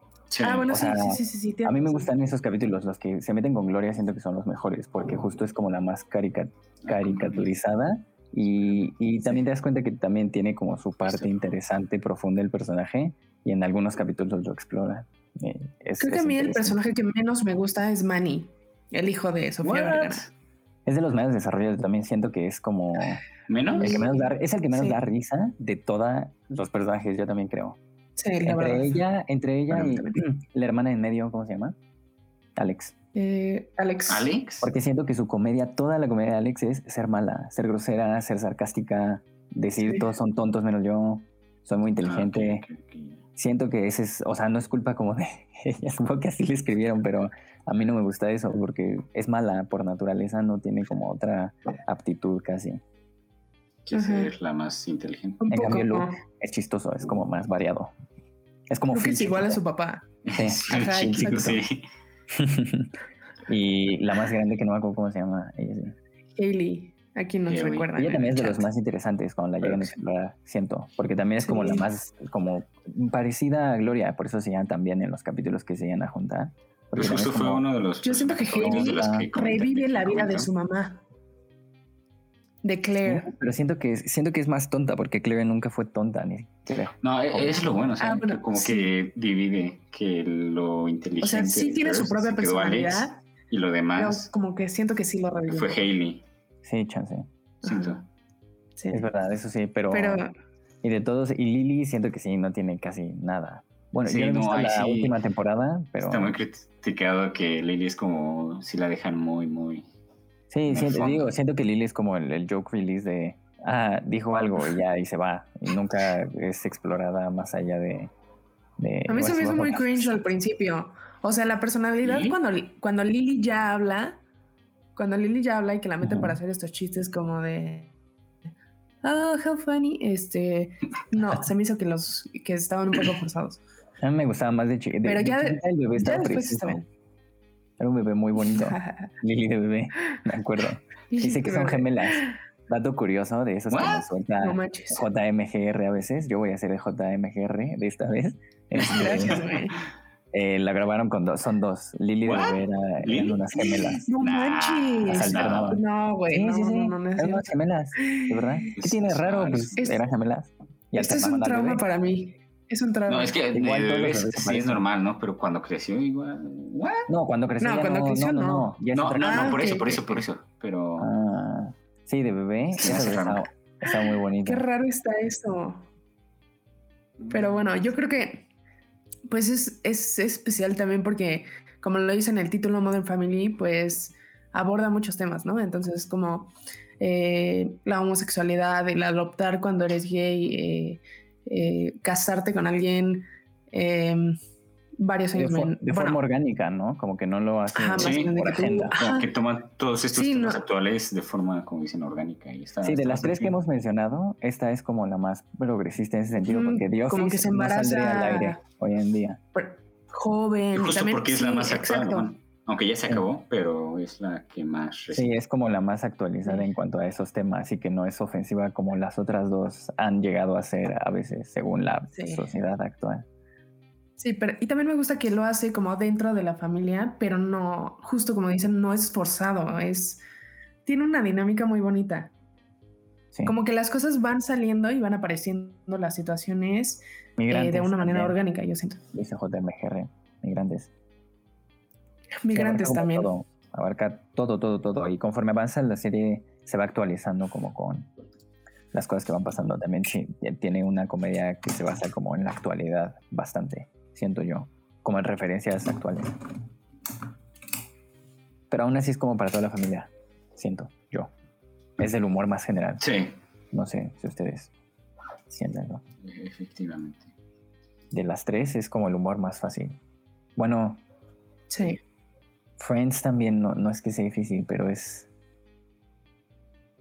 Ah, bueno, sí, sí, sí, sí,
A mí me gustan esos capítulos, los que se meten con Gloria, siento que son los mejores, porque justo es como la más caricaturizada. Y, y, también te das cuenta que también tiene como su parte interesante, profunda el personaje, y en algunos capítulos lo explora.
Eh, Creo que a mí el personaje que menos me gusta es Manny, el hijo de Sofía Vergara.
Es de los más desarrollados, también siento que es como...
¿Menos?
es el que menos da risa de todos los personajes, yo también creo.
Sí,
entre ella, entre ella y la hermana en medio, ¿cómo se llama? Alex.
Eh, Alex.
Alex.
Porque siento que su comedia, toda la comedia de Alex es ser mala, ser grosera, ser sarcástica, decir todos son tontos menos yo, soy muy ah, inteligente. Siento que ese es, o sea, no es culpa como de ella, supongo que así le escribieron, pero a mí no me gusta eso porque es mala por naturaleza, no tiene como otra aptitud casi.
Que ser la más inteligente.
en cambio, Luke es chistoso, es como más variado. Es como
es igual a su papá.
Sí. sí.
y la más grande que no me acuerdo cómo se llama. Ella
sí. Hailey. Aquí nos recuerda.
Ella también es de los más interesantes cuando la llegan a explorar, siento, porque también es como la más, como parecida a Gloria, por eso se llaman también en los capítulos que se llegan a juntar.
Pues justo fue uno de los.
Yo siento que Hailey revive la vida de su mamá. De Claire.
pero siento que, siento que es más tonta porque Claire nunca fue tonta, ni
No, e-, es lo bueno, o sea, ah, como que divide que lo inteligente. O
sea, sí tiene su propia personalidad.
y lo demás.
como que siento que sí lo revive.
Fue Hailey.
Sí, chance.
Siento.
Sí. Es verdad, eso sí, pero, Y de todos, y Lily siento que sí, no tiene casi nada. Bueno, yo no, visto la última temporada, pero...
Está muy criticado que Lily es como, si la dejan muy, muy
Sí, siento, digo, siento que Lily es como el, joke release de, ah, dijo algo y ya y se va. Y nunca es explorada más allá de...
a mí se me hizo muy cringe al principio. O sea, la personalidad cuando, cuando Lily ya habla, cuando Lily ya habla y que la meten para hacer estos chistes como de... Oh, how funny. Este, no, se me hizo que los que estaban un poco forzados.
A mí me gustaba más de, de
Pero ya, el bebé ya después está bien.
Era un bebé muy bonito. Lili de bebé, me acuerdo. Dice que son gemelas. Dato curioso de esos que nos suelta JMGR a veces. Yo voy a hacer el JMGR de esta vez. Este, Gracias, güey. Eh, la grabaron con dos, son dos. Lili de bebé era, eran unas gemelas.
No manches. No, güey. Sí, sí, sí.
eran unas gemelas, ¿de verdad? ¿Qué tiene raro? Pues eran gemelas.
Este es un trauma para mí. Es un trauma.
No, es que igual sí es normal, ¿no? Pero cuando creció igual.
No, cuando creció no, cuando creció no. No,
no, no, no, por eso, por eso, por eso. Pero.
Ah, sí, de bebé. está, está, muy bonito.
Qué raro está eso. Pero bueno, yo creo que pues es, es especial también porque, como lo dice en el título Modern Family, pues aborda muchos temas, ¿no? Entonces, como eh, la homosexualidad, el adoptar cuando eres gay, eh, eh, casarte con alguien em, varios años.
De, forma orgánica, ¿no? Como que no lo hace
por agenda. Como que toman todos estos temas actuales de forma, como dicen, orgánica. Y
sí, de las tres que hemos mencionado, esta es como la más progresista en ese sentido, mm, porque Dios
como que se embaraza
no al aire hoy en día.
Joven.
Justo porque es la más actual. Aunque ya se acabó, pero es la que más...
Sí, es como la más actualizada en cuanto a esos temas y que no es ofensiva como las otras dos han llegado a ser a veces según la sociedad actual.
Sí, pero y también me gusta que lo hace como dentro de la familia, pero no, justo como dicen, no es forzado, es... Tiene una dinámica muy bonita. Como que las cosas van saliendo y van apareciendo las situaciones eh, de una manera orgánica, yo siento.
Dice JMGR, migrantes.
Migrantes también.
abarca todo, todo, todo. Y conforme avanza la serie se va actualizando como con las cosas que van pasando. También tiene una comedia que se basa como en la actualidad bastante, siento yo, como en referencias actuales. Pero aún así es como para toda la familia, siento yo. Es del humor más general.
Sí.
No sé si ustedes sienten, ¿no?
Efectivamente.
De las tres es como el humor más fácil. Bueno.
Sí.
Friends también no, no es que sea difícil, pero es.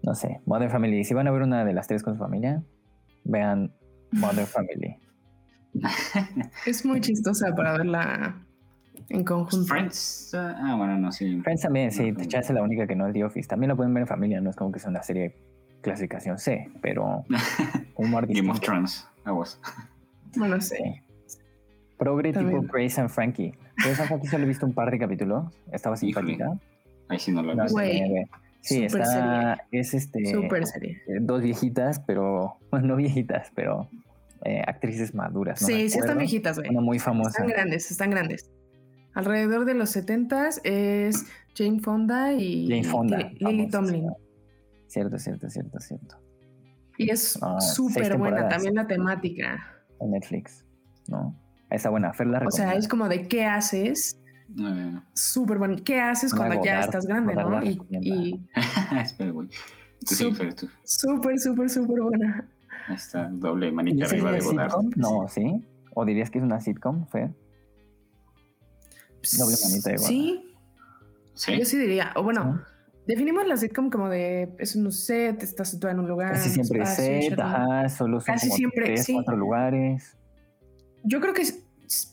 No sé, Modern Family. Si van a ver una de las tres con su familia, vean Modern Family.
es muy chistosa para verla en conjunto.
Friends. Uh, ah, bueno, no, sí.
Friends también, sí. Te es la única que no es The Office. También la pueden ver en familia, no es como que sea una serie clasificación C, pero
humor. Game of Thrones, aguas.
Bueno, sí.
Progre tipo Grace and Frankie. Grace and Frankie solo he visto un par de capítulos. Estaba simpática.
Ahí sí no lo he visto.
Sí, está, es este.
Super serie.
Eh, dos viejitas, pero. Bueno, no viejitas, pero eh, actrices maduras.
sí, sí están viejitas, güey.
Una muy famosa.
Están grandes, están grandes. Alrededor de los 70 es Jane Fonda y
Jane Fonda,
Lily Tomlin.
Cierto, cierto, cierto, cierto.
Y es ah, súper buena también la temática.
En Netflix, ¿no? Está buena, Fer la
O sea, es como de qué haces. Eh. Súper bueno. ¿Qué haces cuando ya estás grande, no? Y, y...
Espera, güey.
Súper, súper, súper buena.
Está doble manita arriba de Godard.
No, ¿sí? ¿O dirías que es una sitcom, Fer? Doble manita de Godard.
Sí. ¿Sí? Yo sí diría. O bueno, Definimos la sitcom como de es un set, estás situado en un lugar.
Casi siempre set, ajá, solo son Casi como siempre, tres, sí. cuatro lugares.
Yo creo que,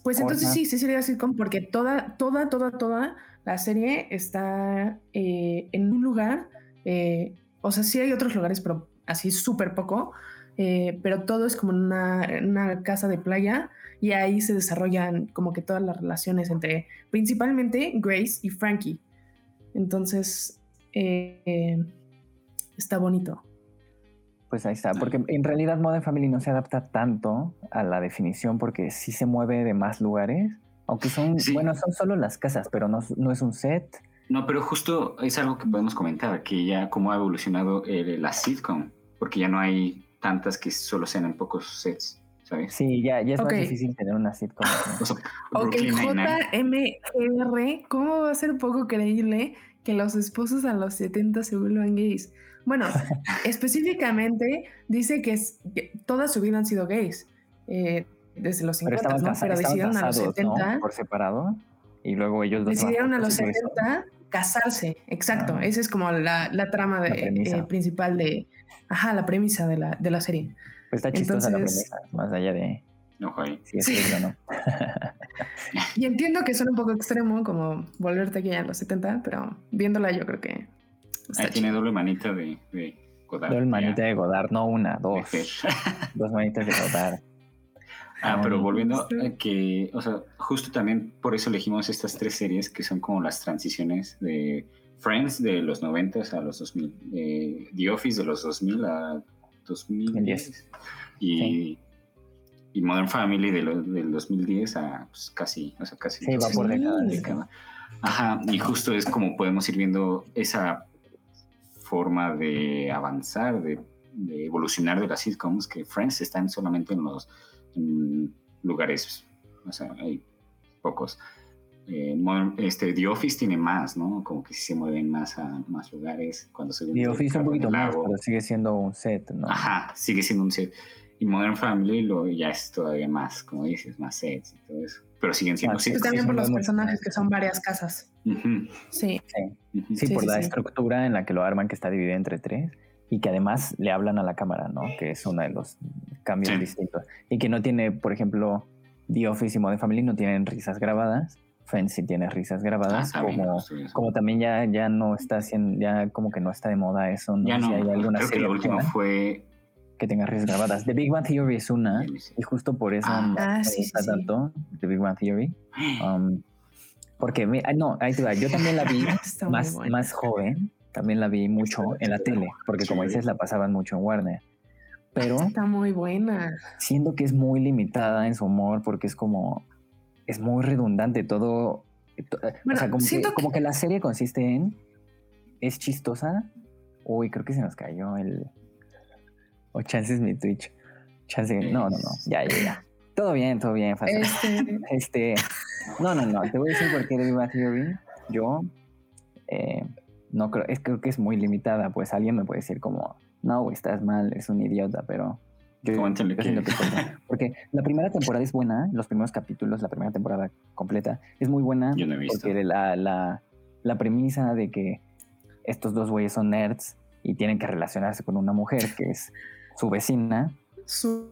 pues entonces sí, sí sería sitcom porque toda, toda, toda, toda la serie está eh, en un lugar. Eh, o sea, sí hay otros lugares, pero así súper poco. Eh, pero todo es como una, una casa de playa y ahí se desarrollan como que todas las relaciones entre principalmente Grace y Frankie. Entonces, eh, está bonito.
Pues ahí está, porque en realidad Modern Family no se adapta tanto a la definición porque sí se mueve de más lugares, aunque son, bueno, son solo las casas, pero no, no, es un set.
No, pero justo es algo que podemos comentar, que ya cómo ha evolucionado la sitcom, porque ya no hay tantas que solo sean en pocos sets. ¿sabes?
Sí, ya, ya es más difícil tener una sitcom.
ok, JMR, ¿cómo va a ser poco creíble que los esposos a los 70 se vuelvan gays. Bueno, específicamente dice que, es, toda su vida han sido gays. Eh, desde los 50, pero, ¿no? pero decidieron a los 70.
Por separado. Y luego ellos
Decidieron a los 70 casarse. Exacto. Ah. Esa es como la, la trama de, eh, principal de. Ajá, la premisa de la, de la serie.
Pues está chistosa la premisa, más allá de
no,
Sí, es no.
y entiendo que suena un poco extremo, como volverte aquí a los 70, pero viéndola yo creo que.
Ahí tiene doble manita de, de Godard.
Doble manita de Godard, no una, dos. dos manitas de Godard.
Ah, pero volviendo a que, o sea, justo también por eso elegimos estas tres series que son como las transiciones de Friends de los 90 a los 2000, eh, The Office de los 2000 a 2010 y y Modern Family de del 2010 a pues, casi, o sea, casi.
Sí, va por década.
Ajá, y justo es como podemos ir viendo esa forma de avanzar, de, evolucionar de las sitcoms, que Friends están solamente en los lugares, o sea, hay pocos. Eh, este, The Office tiene más, ¿no? Como que se mueven más a más lugares. Cuando se
The Office un poquito más, pero sigue siendo un set, ¿no?
Ajá, sigue siendo un set. Y Modern Family lo, ya es todavía más, como dices, más sets y todo eso. Pero siguen siendo
ah, sí, también por los personajes que son varias casas. Sí.
Sí, por la estructura en la que lo arman, que está dividida entre tres. Y que además le hablan a la cámara, ¿no? Que es uno de los cambios distintos. Y que no tiene, por ejemplo, The Office y Modern Family no tienen risas grabadas. Friends sí tiene risas grabadas, ah, como, como también ya, ya no está haciendo, ya como que no está de moda eso,
¿no?
Ya
no, hay alguna creo que lo último fue
que tenga grabadas. The Big Bang Theory es una, y justo por eso
ah, me sí,
gusta tanto The Big Bang Theory. Um, porque, ah, no, ahí te va, yo también la vi más, más joven, también la vi mucho en la tele, porque como dices, la pasaban mucho en Warner. Pero
está muy buena.
Siendo que es muy limitada en su humor, porque es como, es muy redundante todo. o sea, como que, como que la serie consiste en, es chistosa. Uy, creo que se nos cayó el, o chances mi Twitch. Chance, no, no, no. Ya, ya, ya. Todo bien, todo bien. Este... este... No, no, no. Te voy a decir por qué de Big Theory. Yo eh, no creo, es, creo que es muy limitada. Pues alguien me puede decir como, no, estás mal, es un idiota, pero yo, yo que... porque la primera temporada es buena, los primeros capítulos, la primera temporada completa es muy buena.
Yo no he visto.
Porque la, la, la premisa de que estos dos güeyes son nerds y tienen que relacionarse con una mujer que es su vecina.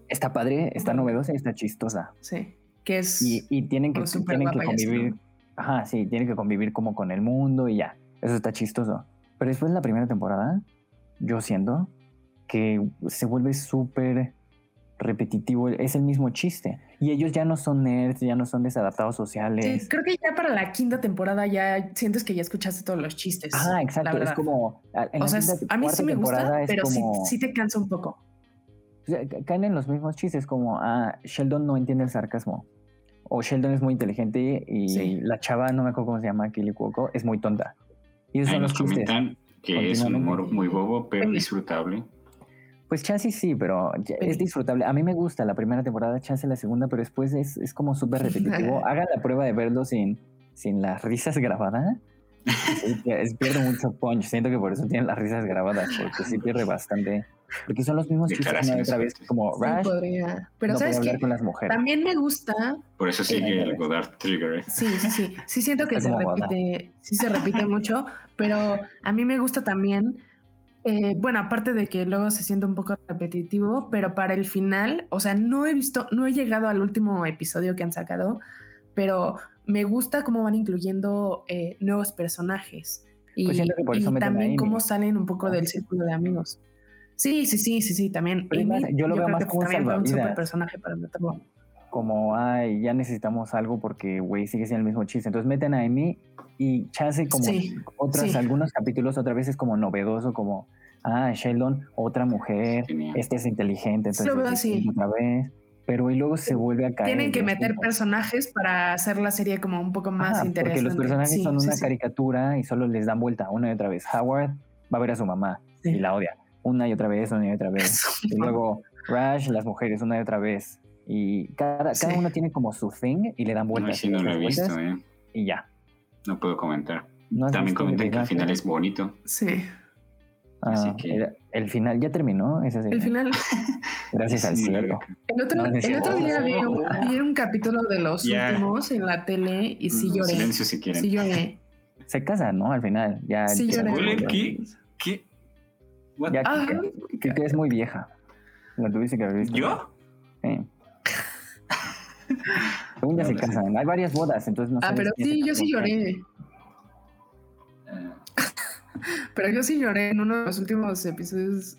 Está padre, está novedosa y está chistosa.
Sí. Que es.
Y, tienen que, tienen que convivir. Ajá, sí, tienen que convivir como con el mundo y ya. Eso está chistoso. Pero después de la primera temporada, yo siento que se vuelve súper repetitivo, es el mismo chiste. Y ellos ya no son nerds, ya no son desadaptados sociales.
Sí, creo que ya para la quinta temporada ya sientes que ya escuchaste todos los chistes.
Ah, exacto, es como...
o sea, a mí sí me gusta, pero sí, sí, te cansa un poco
caen en los mismos chistes como, ah, Sheldon no entiende el sarcasmo. O Sheldon es muy inteligente y la chava, no me acuerdo cómo se llama, Kili Cuoco, es muy tonta.
Y esos son los chistes. que es un humor muy bobo, pero disfrutable.
Pues Chance sí, pero es disfrutable. A mí me gusta la primera temporada, Chance la segunda, pero después es, es como súper repetitivo. Hagan la prueba de verlo sin, sin las risas grabadas. pierde mucho punch. Siento que por eso tienen las risas grabadas, porque sí pierde bastante. Porque son los mismos chistes una otra vez, como Rush.
podría. Pero sabes que también me gusta.
Por eso sigue el Godard Trigger.
Sí, sí, sí. Sí siento que se repite, sí se repite mucho, pero a mí me gusta también. Eh, bueno, aparte de que luego se siente un poco repetitivo, pero para el final, o sea, no he visto, no he llegado al último episodio que han sacado, pero me gusta cómo van incluyendo eh, nuevos personajes y, pues también cómo salen un poco del círculo de amigos. Sí, sí, sí, sí, sí, también.
yo lo veo más como un
super personaje para meterlo.
Como, ay, ya necesitamos algo porque, güey, sigue siendo el mismo chiste. Entonces meten a Amy y chance como otros, algunos capítulos otra vez es como novedoso, como, ah, Sheldon, otra mujer, este es inteligente, entonces otra vez pero y luego se vuelve a caer.
Tienen que meter personajes para hacer la serie como un poco más interesante.
Porque los personajes son una caricatura y solo les dan vuelta una y otra vez. Howard va a ver a su mamá y la odia una y otra vez, una y otra vez. y luego Rush, las mujeres, una y otra vez. Y cada, cada uno tiene como su thing y le dan vueltas.
No, no lo he visto, eh.
Y ya.
No puedo comentar. También comentan que el final es bonito.
Sí.
Así ah, que... el, final ya terminó. Ese
el final.
Gracias al cielo.
El otro, el otro día vi un, capítulo de los últimos en la tele y sí lloré.
Silencio si quieren.
Sí lloré.
Se casan, ¿no? Al final. Ya
sí lloré.
¿Qué? ¿Qué?
Ya, que, que, es muy vieja. La tuviste que haber visto.
¿Yo?
Sí. Según ya se casan. Hay varias bodas, entonces no sé.
Ah, pero sí, yo sí lloré. pero yo sí lloré en uno de los últimos episodios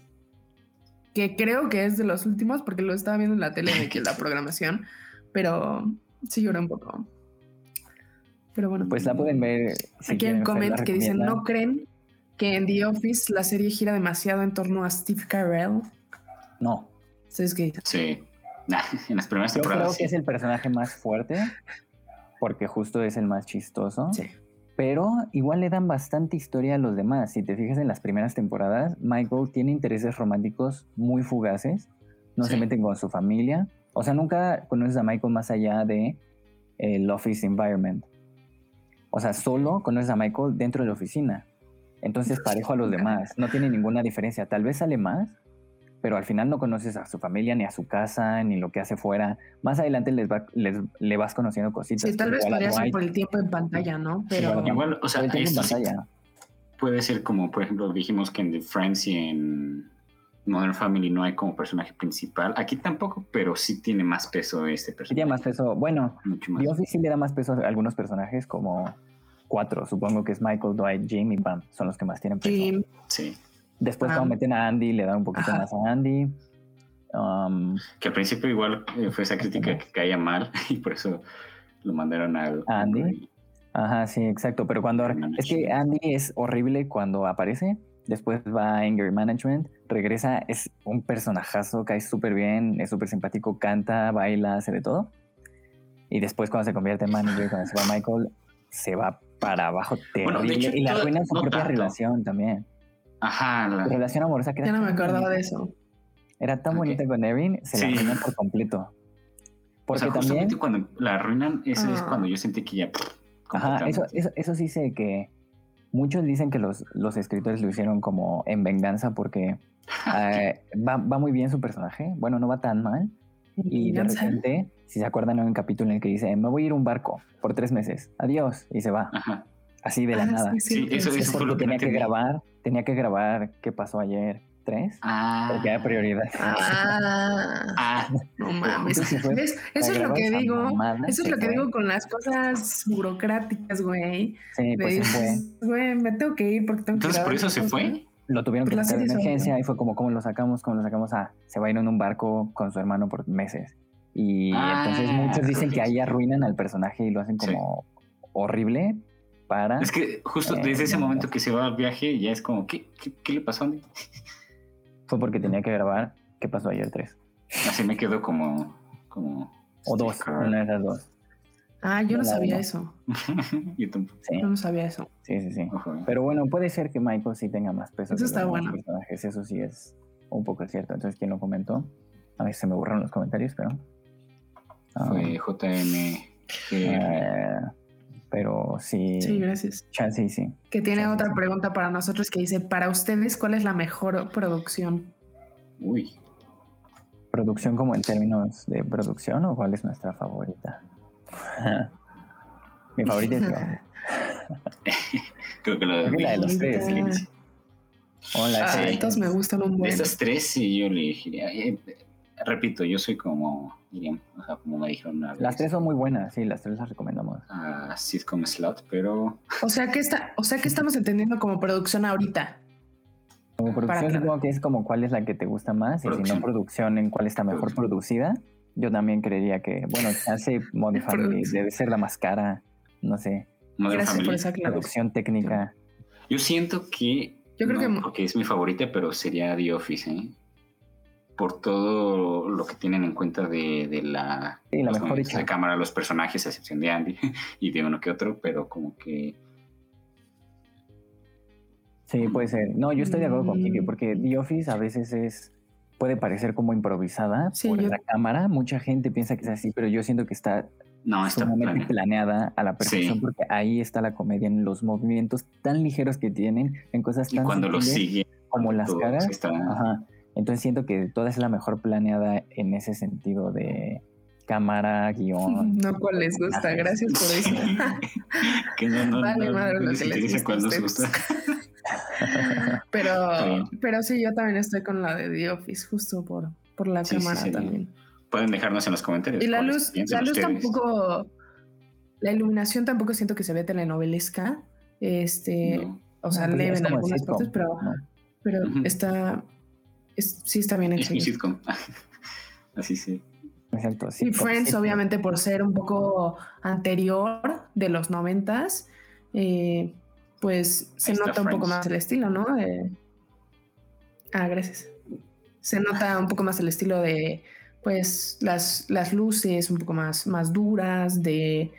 que creo que es de los últimos porque lo estaba viendo en la tele de que la programación, pero sí lloré un poco. Pero bueno.
Pues la pueden ver.
aquí hay un comment que dicen, no creen que en The Office la serie gira demasiado en torno a Steve Carell.
No.
¿Sabes qué?
Sí. en las primeras temporadas.
Yo creo que es el personaje más fuerte porque justo es el más chistoso.
Sí.
Pero igual le dan bastante historia a los demás. Si te fijas en las primeras temporadas, Michael tiene intereses románticos muy fugaces. No se meten con su familia. O sea, nunca conoces a Michael más allá de el office environment. O sea, solo conoces a Michael dentro de la oficina. Entonces parejo a los demás, no tiene ninguna diferencia. Tal vez sale más, pero al final no conoces a su familia, ni a su casa, ni lo que hace fuera. Más adelante les, va, les le vas conociendo cositas.
Sí, tal vez podría ser por el tiempo en pantalla, ¿no? Pero
igual, o sea, esto puede ser como, por ejemplo, dijimos que en The Friends y en Modern Family no hay como personaje principal. Aquí tampoco, pero sí tiene más peso este personaje.
tiene más peso. Bueno, Dios sí le da más peso a algunos personajes como cuatro, supongo que es Michael, Dwight, Jim y Pam, son los que más tienen peso.
Sí.
Después cuando meten a Andy, le dan un poquito más a Andy. Um,
que al principio igual eh, fue esa crítica que caía mal y por eso lo mandaron al...
Andy. Ajá, sí, exacto. Pero cuando... Es que Andy es horrible cuando aparece. Después va a Anger Management. Regresa, es un personajazo, cae súper bien, es súper simpático, canta, baila, hace de todo. Y después cuando se convierte en manager, cuando se va Michael, se va para abajo terrible y la arruina su propia relación también.
Ajá.
La... relación amorosa que
Ya no me acordaba de eso.
Era tan bonita con Erin, se la arruinan por completo.
Porque o sea, también cuando la arruinan, eso es ah. cuando yo sentí que ya.
Ajá, eso, eso, eso sí sé que muchos dicen que los, los escritores lo hicieron como en venganza porque eh, va, va, muy bien su personaje. Bueno, no va tan mal. Y de repente si se acuerdan, hay un capítulo en el que dice, me voy a ir a un barco por tres meses, adiós, y se va. Así de la ah, nada.
Sí, eso, fue lo que
tenía que grabar, tenía que grabar qué pasó ayer, tres,
ah.
porque hay prioridad.
Ah, ah. no mames. Eso es lo que digo, eso es lo que digo con las cosas burocráticas, güey.
Sí, pues se fue.
Güey, me tengo que ir porque tengo
que Entonces, por eso se fue.
Lo tuvieron que hacer de emergencia y fue como, ¿cómo lo sacamos? ¿Cómo lo sacamos? Ah, se va a ir en un barco con su hermano por meses. Y entonces muchos ah, dicen que ahí arruinan al personaje y lo hacen como horrible para...
Es que justo eh, desde ese momento que se va al viaje ya es como, ¿qué, qué, le pasó a mí?
Fue porque tenía que grabar ¿Qué pasó ayer 3?
Así me quedó como... como
o dos, una de esas dos.
Ah, yo no, sabía eso.
yo tampoco.
Yo no sabía eso.
Sí, sí, sí. Pero bueno, puede ser que Michael sí tenga más peso.
Eso está bueno.
Personajes. Eso sí es un poco cierto. Entonces, ¿quién lo comentó? A veces se me borran los comentarios, pero...
Fue ah. JM.
Eh, pero sí.
Sí, gracias.
Sí, sí.
Que tiene otra pregunta para nosotros que dice, para ustedes, ¿cuál es la mejor producción?
Uy.
¿Producción como en términos de producción o cuál es nuestra favorita? Mi favorita es
la... Creo que la de, los tres.
Hola, ah, me gustan un buen.
De estas tres, sí, yo le diría. Repito, yo soy como, o sea, como me dijeron una
Las tres son muy buenas, sí, las tres las recomendamos.
Ah, sitcom slot, pero...
O sea, que está, o sea, que estamos entendiendo como producción ahorita.
Como producción supongo que es como cuál es la que te gusta más y si no producción en cuál está mejor producida. Yo también creería que, bueno, hace Modern Family debe ser la más cara, no sé.
Gracias por esa
Producción técnica.
Yo siento que yo creo que... Porque es mi favorita, pero sería The Office, ¿eh? Por todo lo que tienen en cuenta de, la,
sí, la mejor
de cámara, los personajes, a excepción de Andy y de uno que otro, pero como que...
Sí, puede ser. No, yo estoy de acuerdo con Kike, porque The Office a veces es puede parecer como improvisada por la cámara. Mucha gente piensa que es así, pero yo siento que está
no, está
planeada. a la perfección porque ahí está la comedia en los movimientos tan ligeros que tienen, en cosas tan
y cuando lo sigue
como las caras. Entonces siento que toda es la mejor planeada en ese sentido de cámara, guion.
No, ¿cuál les gusta? Gracias por eso.
que no, no, vale, madre, lo que les gusta.
pero, pero sí, yo también estoy con la de The Office, justo por, por la cámara también
pueden dejarnos en los comentarios.
Y la luz, la luz tampoco, la iluminación tampoco siento que se ve telenovelesca. Este, o sea, leve en algunas partes, pero, pero está, sí está bien hecho.
Es sitcom. Así sí.
Exacto,
sí. Y Friends, obviamente, por ser un poco anterior de los noventas, eh, pues se nota un poco más el estilo, ¿no? ah, gracias. Se nota un poco más el estilo de pues las, las luces un poco más, más duras de,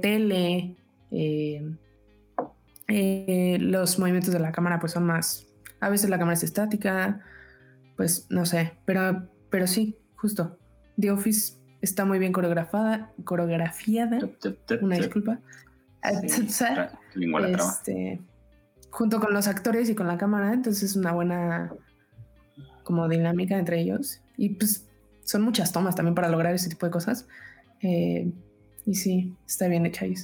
tele, eh, eh, los movimientos de la cámara pues son más, a veces la cámara es estática, pues no sé, pero, pero sí, justo. The Office está muy bien coreografada, coreografiada, una disculpa. Este, junto con los actores y con la cámara, entonces es una buena como dinámica entre ellos. Y pues son muchas tomas también para lograr ese tipo de cosas. Eh, y sí, está bien hecha ahí.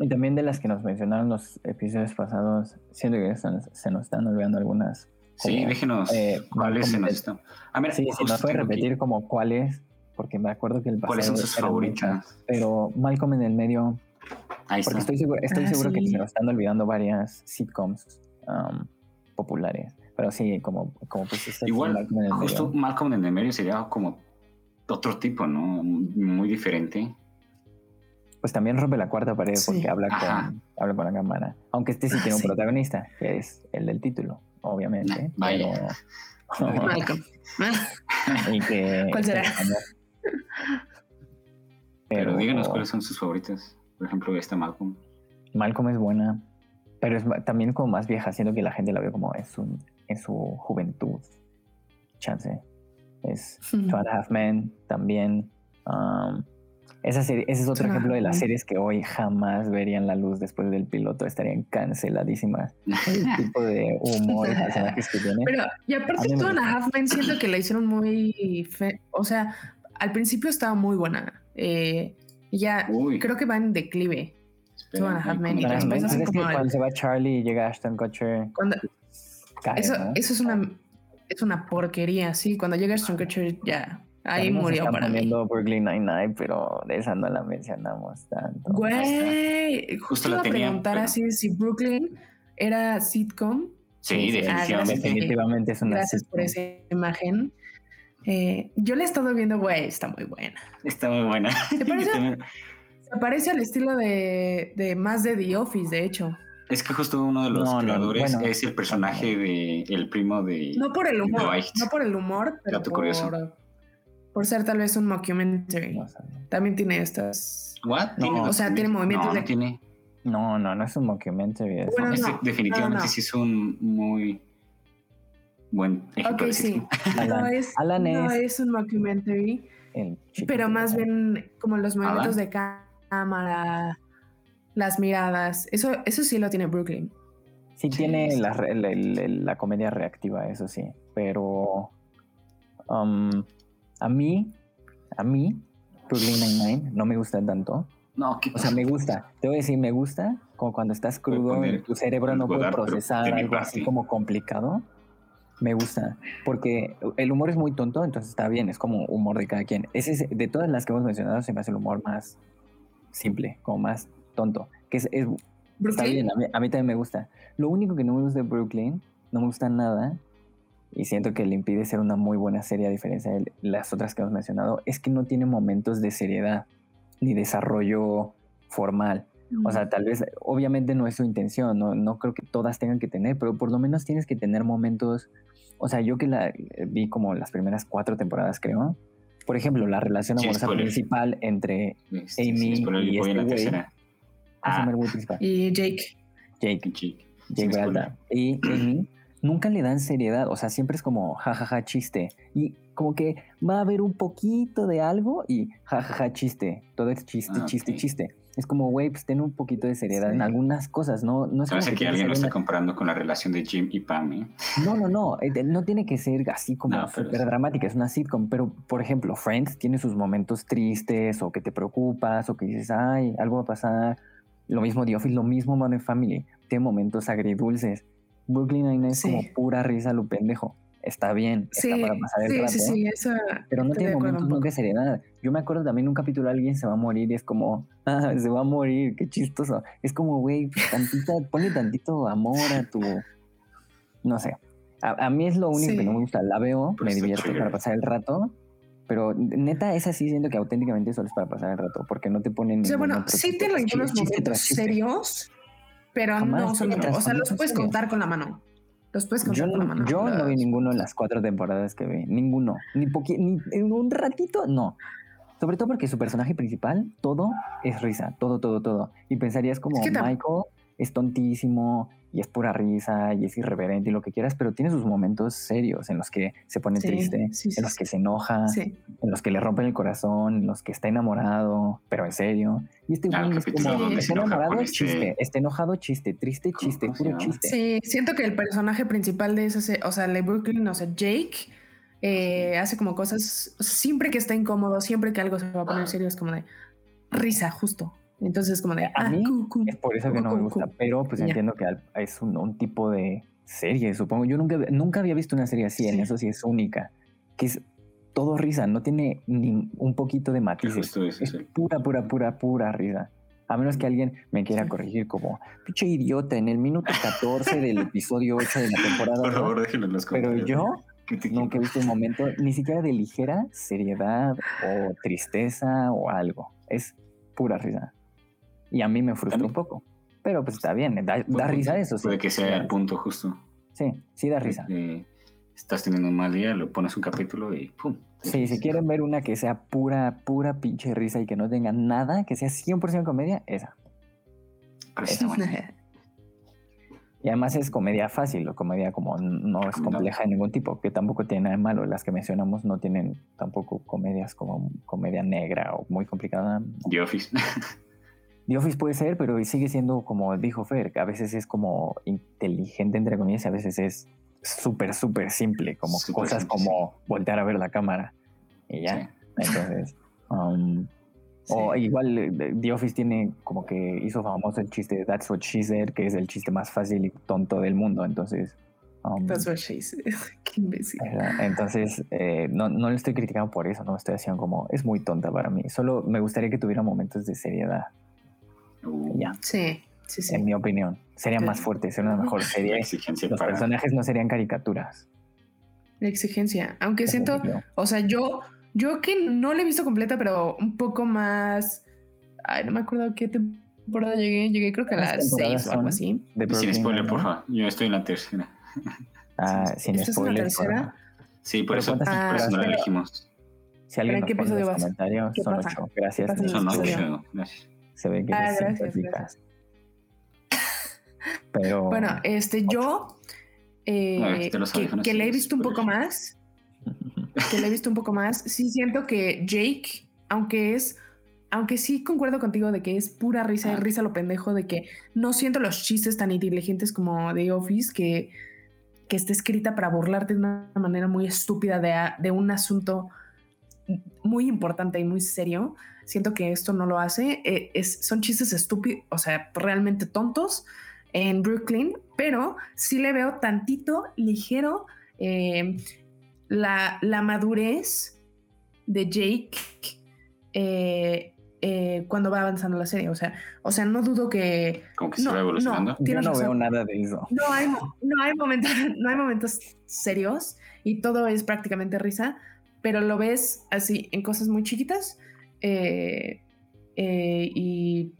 Y también de las que nos mencionaron los episodios pasados, siento que se nos están olvidando algunas.
Sí, déjenos eh, cuáles se nos están.
Ah, mira, sí, si nos puede repetir como cuáles, porque me acuerdo que el
pasado. ¿Cuáles son sus favoritas?
pero Malcolm en el medio.
Ahí
porque estoy seguro, estoy ah, seguro que se nos están olvidando varias sitcoms um, populares. Pero sí, como, como pues
Igual, Malcolm justo Malcolm en el medio sería como otro tipo, ¿no? Muy diferente.
Pues también rompe la cuarta pared porque habla con, habla con la cámara. Aunque este sí tiene un protagonista, que es el del título, obviamente.
vaya.
Malcolm.
¿Cuál
será?
Pero, díganos cuáles son sus favoritas. Por ejemplo, esta Malcolm.
Malcolm es buena, pero es también como más vieja, siendo que la gente la ve como es un en su juventud. Chance. Es Two and Half Men también. Um, esa serie, ese es otro ejemplo de las series que hoy jamás verían la luz después del piloto, estarían canceladísimas. El tipo de humor y personajes que tiene.
Pero, y aparte, Two and a Half Men siento que la hicieron muy. O sea, al principio estaba muy buena. Eh, ya creo que va en declive. Two and a Half Men. Y después
cuando se va Charlie y llega Ashton Kutcher.
Cuando, eso, eso es una es una porquería, sí. Cuando llega Kutcher ya ahí murió para mí.
Brooklyn Nine-Nine, pero de esa no la mencionamos tanto.
Güey, justo la preguntar así si Brooklyn era sitcom.
Sí, ah,
definitivamente. es una
Gracias por esa imagen. Eh, yo la he estado viendo, güey, está muy buena.
Está muy buena.
Se parece, se parece al estilo de, de más de The Office, de hecho.
Es que justo uno de los creadores es el personaje de el primo de.
No por el humor, no por el humor, pero por, por, ser tal vez un mockumentary. También tiene estas.
¿What?
o sea, tiene movimientos
no, Tiene...
No, no, no es un mockumentary.
definitivamente sí es un muy. buen ejemplo.
Ok, sí. no, es, no es, un documentary, pero más bien como los movimientos de cámara, las miradas. Eso, eso sí lo tiene Brooklyn.
Sí, tiene la, la, comedia reactiva, eso sí. Pero um, a mí, a mí, Brooklyn Nine-Nine no me gusta tanto.
No,
O sea, me gusta. Te voy a decir, me gusta como cuando estás crudo y tu cerebro no puede procesar algo así como complicado. Me gusta. Porque el humor es muy tonto, entonces está bien. Es como humor de cada quien. Ese es, de todas las que hemos mencionado, se me hace el humor más simple, como más tonto. Que es, está bien, a mí, a mí, también me gusta. Lo único que no me gusta de Brooklyn, no me gusta nada, y siento que le impide ser una muy buena serie a diferencia de las otras que hemos mencionado, es que no tiene momentos de seriedad ni desarrollo formal. O sea, tal vez, obviamente no es su intención, no, no creo que todas tengan que tener, pero por lo menos tienes que tener momentos, o sea, yo que la vi como las primeras cuatro temporadas, creo. Por ejemplo, la relación amorosa principal entre Amy y este güey.
Ah. Y Jake.
Jake. Jake. Jake Y Amy nunca le dan seriedad, o sea, siempre es como jajaja chiste. Y como que va a haber un poquito de algo y jajaja chiste. Todo es chiste, ah, chiste, chiste. Es como, güey, pues ten un poquito de seriedad en algunas cosas, ¿no? no
es como que, alguien lo está comparando con la relación de Jim y Pam, ¿eh?
No, no, no. Eh, no tiene que ser así como súper dramática, es una sitcom. Pero, por ejemplo, Friends tiene sus momentos tristes o que te preocupas o que dices, ay, algo va a pasar. Lo mismo The Office, lo mismo Modern Family. Tiene momentos agridulces. Brooklyn Nine-Nine es como pura risa lo pendejo. Está bien, está para pasar el rato. Sí, sí, eso, pero no tiene momentos nunca de seriedad. Yo me acuerdo también en un capítulo alguien se va a morir y es como, ah, se va a morir, qué chistoso. Es como, güey, pues, tantito, ponle tantito amor a tu. No sé. A, mí es lo único que no me gusta. La veo, me divierto para pasar el rato, pero neta, es así, siento que auténticamente solo es para pasar el rato, porque no te ponen.
O sea, bueno, sí tiene algunos momentos serios, pero no son O sea, los puedes contar con la mano. Los puedes contar
yo,
con la mano.
Yo no vi ninguno en las cuatro temporadas que vi. Ninguno. Ni, ni en un ratito, no. Sobre todo porque su personaje principal, todo es risa. Todo, todo, todo. Y pensarías como Michael es tontísimo, y es pura risa y es irreverente y lo que quieras, pero tiene sus momentos serios en los que se pone triste, en los que se enoja, en los que le rompen el corazón, en los que está enamorado, pero en serio. Y este güey es como, está enamorado, chiste, está enojado, chiste, triste, chiste, puro chiste.
Sí, siento que el personaje principal de eso, o sea, de Brooklyn, o sea, Jake, eh, hace como cosas, siempre que está incómodo, siempre que algo se va a poner serio, es como de risa, justo. Entonces, como de, a
ah, mí es por eso que no me gusta, pero pues entiendo que es un, tipo de serie, supongo. Yo nunca, nunca había visto una serie así, en eso sí es única, que es todo risa, no tiene ni un poquito de matices. Es, pura, pura, pura, pura risa. A menos que alguien me quiera corregir como, pinche idiota, en el minuto 14 del episodio 8 de la temporada.
Por favor, déjenlo en los
comentarios. Pero yo nunca he visto un momento ni siquiera de ligera seriedad o tristeza o algo. Es pura risa. Y a mí me frustra un poco. Pero pues está bien, da, risa eso.
Puede que sea el punto justo.
Sí, sí da risa.
estás teniendo un mal día, lo pones un capítulo y ¡pum!
Sí, si quieren ver una que sea pura, pura pinche risa y que no tenga nada, que sea 100% comedia, esa. Y además es comedia fácil o comedia como no es compleja de ningún tipo, que tampoco tiene nada de malo. Las que mencionamos no tienen tampoco comedias como comedia negra o muy complicada.
The Office.
The Office puede ser, pero sigue siendo como dijo Fer, que a veces es como inteligente, entre comillas, y a veces es súper, súper simple, como cosas como voltear a ver la cámara y ya. Entonces, um, o igual eh, The Office tiene como que hizo famoso el chiste de That's What She Said, que es el chiste más fácil y tonto del mundo. Entonces,
um, That's what she said. Qué imbécil.
Entonces, eh, no, no le estoy criticando por eso, no estoy haciendo como, es muy tonta para mí. Solo me gustaría que tuviera momentos de seriedad. Ya.
Sí, sí, sí.
En mi opinión. Sería más fuerte, sería una mejor serie. Los personajes no serían caricaturas.
La exigencia. Aunque siento, o sea, yo, yo que no la he visto completa, pero un poco más. Ay, no me acuerdo a qué temporada llegué. Llegué creo que a las seis o algo así.
sin spoiler, por favor. Yo estoy en la tercera.
Ah, sin spoiler.
Es la tercera?
Sí, por eso, por eso no la elegimos.
Si alguien nos pone en los comentarios, son ocho. Gracias.
Son ocho. Gracias.
Se ve que ah, gracias, gracias. Pero.
Bueno, este, yo. eh, que, le he visto un poco más, que le he visto un poco más, sí siento que Jake, aunque es, aunque sí concuerdo contigo de que es pura risa y ah. risa lo pendejo, de que no siento los chistes tan inteligentes como The Office, que, que está escrita para burlarte de una manera muy estúpida de, de un asunto muy importante y muy serio. Siento que esto no lo hace. Eh, es, son chistes estúpidos, o sea, realmente tontos en Brooklyn, pero sí le veo tantito ligero eh, la, la, madurez de Jake eh, cuando va avanzando la serie. O sea, o sea, no dudo que.
Como que no, se va evolucionando.
No, Yo no veo nada de eso.
No hay, no hay momentos, no hay momentos serios y todo es prácticamente risa pero lo ves así en cosas muy chiquitas. Eh, eh, y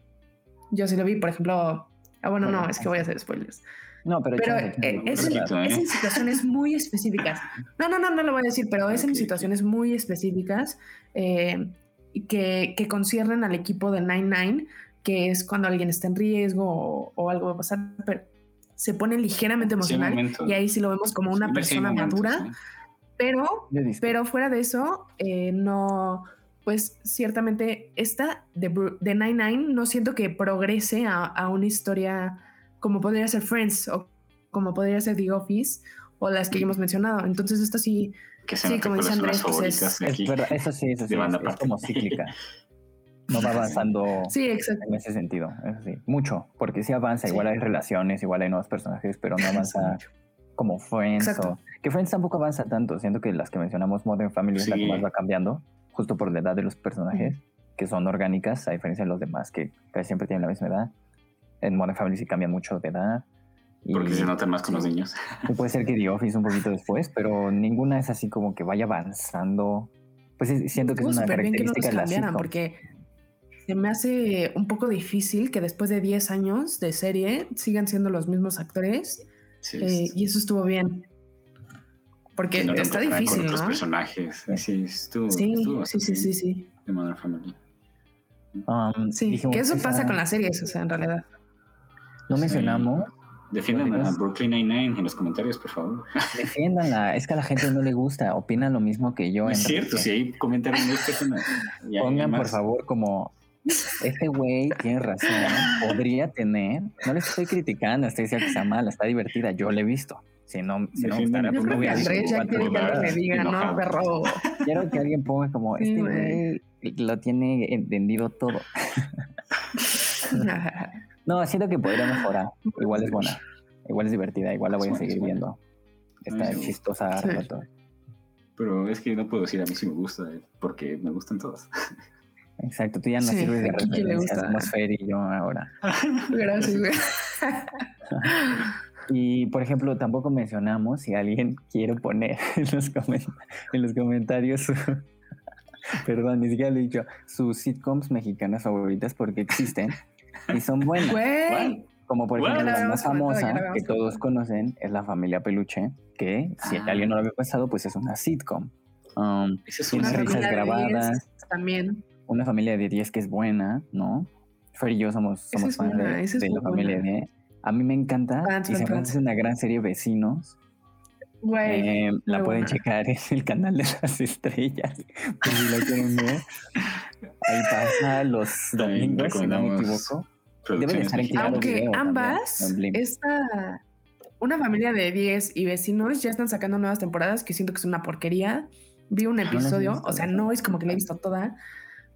yo sí lo vi, por ejemplo. Ah, bueno, no, es que voy a hacer spoilers.
No, pero,
eh, es, en situaciones muy específicas. No, no, no, no lo voy a decir, pero es en situaciones muy específicas que, que conciernen al equipo de Nine Nine, que es cuando alguien está en riesgo o, algo va a pasar, pero se pone ligeramente emocional y ahí sí lo vemos como una persona madura. Pero, pero fuera de eso, eh, no, pues ciertamente esta de, de Nine Nine no siento que progrese a, una historia como podría ser Friends o como podría ser The Office o las que ya hemos mencionado. Entonces esto sí, sí como dice Andrés, pues
es, eso sí, eso sí, es, como cíclica. No va avanzando
sí,
en ese sentido, eso sí, mucho, porque sí avanza, igual hay relaciones, igual hay nuevos personajes, pero no avanza como Friends. O, que Friends tampoco avanza tanto, siento que las que mencionamos Modern Family es la que más va cambiando, justo por la edad de los personajes, que son orgánicas, a diferencia de los demás que casi siempre tienen la misma edad. En Modern Family sí cambian mucho de edad.
Porque se notan más con los niños.
Puede ser que The Office un poquito después, pero ninguna es así como que vaya avanzando. Pues siento que es una característica
de la porque se me hace un poco difícil que después de 10 años de serie sigan siendo los mismos actores eh, y eso estuvo bien. Porque está difícil, con
¿no? personajes. Sí, estuvo,
sí, sí, sí, sí, sí.
De Modern Family.
Um, sí, que eso pasa con las series, o sea, en realidad.
No mencionamos.
Defiendan a Brooklyn Nine-Nine en los comentarios, por favor.
Defiéndanla. Es que a la gente no le gusta. Opinan lo mismo que yo.
Es cierto, si hay comentarios muy personas.
Pongan, por favor, como este güey tiene razón, podría tener, no le estoy criticando, estoy diciendo que está mala, está divertida, yo la he visto. Si no, si no
pues, ya quiere que alguien me diga, no, perro.
Quiero que alguien ponga como, este güey lo tiene entendido todo. no, siento que podría mejorar. Igual es buena, igual es divertida, igual la voy a seguir viendo. Está chistosa.
Pero es que no puedo decir a mí si me gusta, eh, porque me gustan todas.
Exacto, tú ya no sirves de referencia, somos Fer y yo ahora.
Gracias, güey.
y por ejemplo, tampoco mencionamos si alguien quiere poner en los, en los comentarios su, perdón, ni siquiera lo he dicho, sus sitcoms mexicanas favoritas porque existen y son buenas. Como por ejemplo, la más famosa que todos conocen es La Familia Peluche, que si ah. alguien no lo había pasado, pues es una sitcom. Um,
es una risas grabadas. También
una familia de 10 que es buena, ¿no? Fer y yo somos, somos fans de, la familia de... A mí me encanta y se me hace una gran serie Vecinos. Eh, la pueden checar en el canal de las estrellas, por si lo quieren ver. Ahí pasa los domingos, si no me equivoco.
Deben estar en Aunque ambas, esta, una familia de 10 y vecinos ya están sacando nuevas temporadas que siento que es una porquería. Vi un ah, episodio, o sea, no es como que la he visto toda,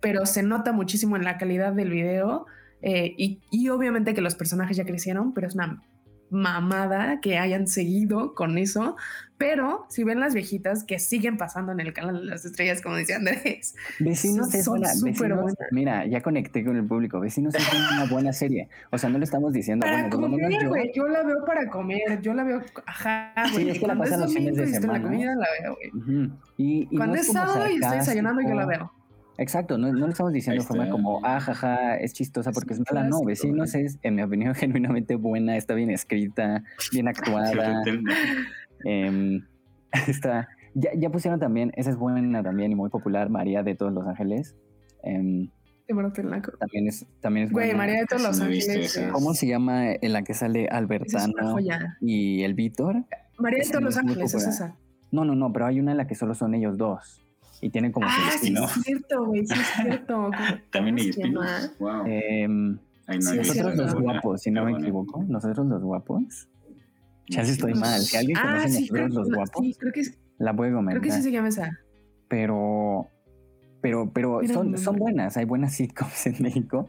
pero se nota muchísimo en la calidad del video eh, y, obviamente que los personajes ya crecieron, pero es una mamada que hayan seguido con eso. Pero si ven las viejitas que siguen pasando en el canal de las estrellas, como decía Andrés,
Vecinos es una, vecinos, Mira, ya conecté con el público. Vecinos es una buena serie. O sea, no le estamos diciendo.
Para comer, yo... yo... la veo para comer. Yo la veo. Ajá,
güey. Sí, es que la pasan los fines de semana.
La comida la veo, güey. y, Cuando es sábado y estoy desayunando, yo la veo.
Exacto, no, no le estamos diciendo de forma como, ah, jaja, es chistosa porque es mala. No, Vecinos es, en mi opinión, genuinamente buena, está bien escrita, bien actuada. Em, está, ya, ya, pusieron también, esa es buena también y muy popular, María de todos los Ángeles. Eh, también es, también es
Güey, María de todos los Ángeles.
¿Cómo se llama en la que sale Albertano y el Víctor?
María de todos los ángeles, es esa.
No, no, no, pero hay una en la que solo son ellos dos. Y tienen como
ah, sí, es cierto, güey, sí es cierto.
También hay espinos. Wow.
Eh, nosotros los guapos, si no me equivoco. Nosotros los guapos. Ya si estoy mal. Si alguien conoce ah, sí, nosotros los guapos, sí, creo que es, la puede comentar.
Creo que sí se llama esa.
Pero pero, pero son, son buenas, hay buenas sitcoms en México.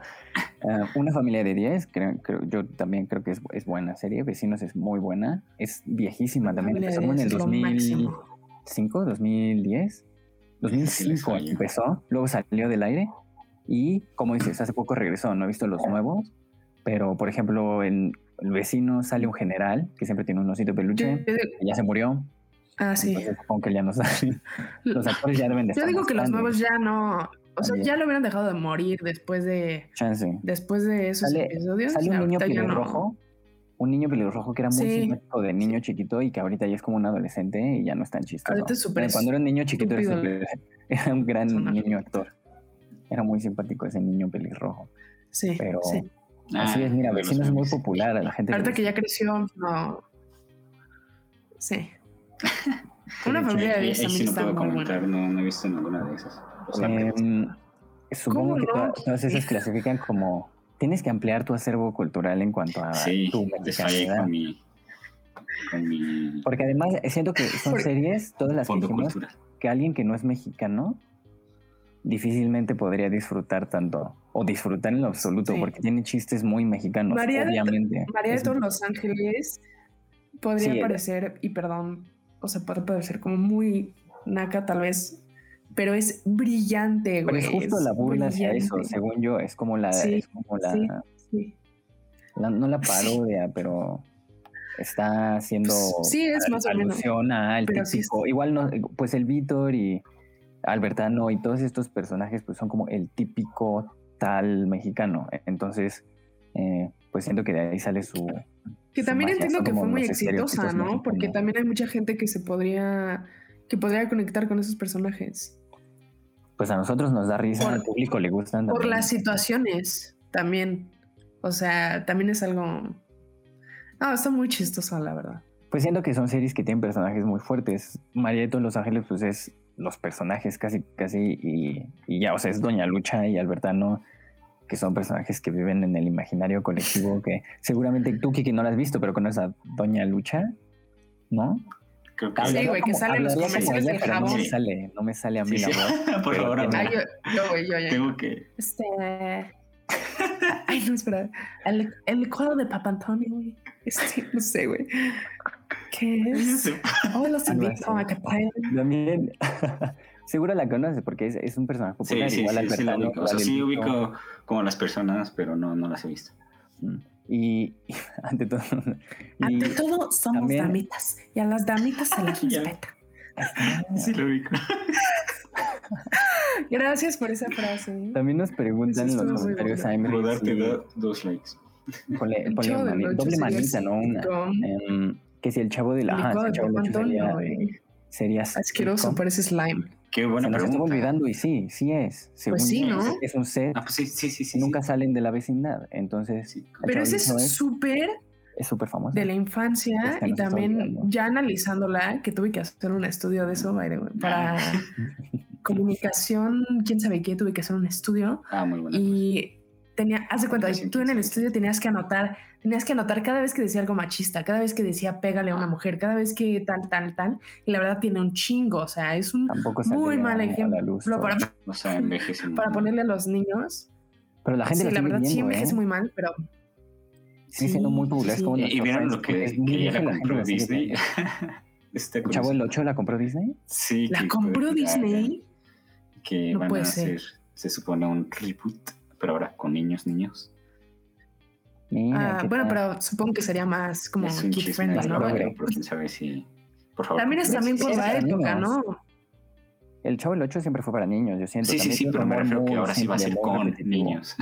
Ah, una familia de 10, creo, yo también creo que es, es, buena serie. Vecinos es muy buena, es viejísima también. Empezó en el 2005, 2010, 2005 empezó, luego salió del aire y, como dices, hace poco regresó. No he visto los nuevos, pero por ejemplo, en el vecino sale un general que siempre tiene un osito peluche, que ya se murió.
Ah, sí.
Aunque ya no saben. Los actores ya deben de
Yo digo que los nuevos ya no. O sea, ya lo hubieran dejado de morir después de.
Chance.
Después de esos episodios.
Sale un niño pelirrojo. Un niño pelirrojo que era muy simpático de niño chiquito y que ahorita ya es como un adolescente y ya no es tan chistoso. Cuando era un niño chiquito era, un gran niño actor. Era muy simpático ese niño pelirrojo.
Sí.
Pero así es, mira, ah, vecino es muy popular a la gente.
Ahorita que ya creció, no. Sí. Una familia de 10 también
no puedo comentar, no, no, he visto ninguna de esas.
Em, supongo que todas esas clasifican como tienes que ampliar tu acervo cultural en cuanto a
sí,
tu
mexicanidad. Con mi, con mi...
Porque además siento que son series, todas las que dijimos, que alguien que no es mexicano difícilmente podría disfrutar tanto o disfrutar en lo absoluto porque tiene chistes muy mexicanos,
María
obviamente.
De, María de todos los Ángeles podría parecer, y perdón o sea, puede parecer como muy naca tal vez, pero es brillante, güey.
Pero es justo la burla hacia eso, según yo, es como la, es como la, no la parodia, pero está haciendo
sí, es más
alusión al típico, igual no, pues el Víctor y Albertano y todos estos personajes pues son como el típico tal mexicano, entonces eh, pues siento que de ahí sale su,
que también entiendo que fue muy exitosa, ¿no? Porque también hay mucha gente que se podría, que podría conectar con esos personajes.
Pues a nosotros nos da risa, al público le gustan.
Por las situaciones también. O sea, también es algo... Ah, está muy chistosa, la verdad.
Pues siento que son series que tienen personajes muy fuertes. Marieto en Los Ángeles, pues es los personajes casi, casi, y, y ya, o sea, es Doña Lucha y Albertano que son personajes que viven en el imaginario colectivo, que seguramente tú, que no lo has visto, pero conoces a Doña Lucha, ¿no?
Creo que sí, güey, que sale en los comerciales del jabón.
No me sale, no me sale a mí la voz.
Por favor,
ah, yo, yo, güey, yo, ya.
Tengo que...
Este... Ay, no, espera. El, el licuado de Papa Antonio, güey. Este, no sé, güey. ¿Qué es? Oh, los invito a que
También... Seguro la conoces porque es, es un personaje popular.
Sí, igual sí, sí, la ubico. O sea, sí ubico como las personas, pero no, no las he visto.
Mm. Y, ante todo.
ante todo, somos damitas. Y a las damitas se las respeta.
sí, lo ubico.
Gracias por esa frase.
También nos preguntan en los comentarios
Puedo darte dos likes.
Ponle, doble manita, ¿no? Una. Em, que si el chavo de la. Ajá, el chavo de sería,
Asqueroso, parece slime.
Qué buena
Se nos olvidando y sí, sí es.
pues sí, ¿no?
Es un set.
Ah, pues sí, sí, sí,
nunca salen de la vecindad. Entonces.
Pero ese es súper.
Es súper famoso.
De la infancia y también ya analizándola, que tuve que hacer un estudio de eso para comunicación, quién sabe qué, tuve que hacer un estudio.
Ah, muy bueno.
Y tenía, haz de cuenta, tú en el estudio tenías que anotar, tenías que anotar cada vez que decía algo machista, cada vez que decía pégale a una mujer, cada vez que tal, tal, tal. Y la verdad tiene un chingo, o sea, es un muy mal ejemplo para, para ponerle a los niños.
Pero la gente
sí, la verdad sí envejece ¿eh? muy mal, pero
sí, siendo muy popular.
y, vieron lo que, que ya la compró Disney.
este ¿Chavo el 8 la compró Disney?
Sí.
¿La compró Disney?
Que van a hacer, se supone, un reboot pero ahora con niños, niños.
Ah, bueno, pero supongo que sería más como kid friendly, ¿no?
Si. Por favor.
También es también por la época, ¿no?
El Chavo el 8 siempre fue para niños, yo siento.
Sí, sí, sí, pero me refiero que ahora sí va a ser con niños.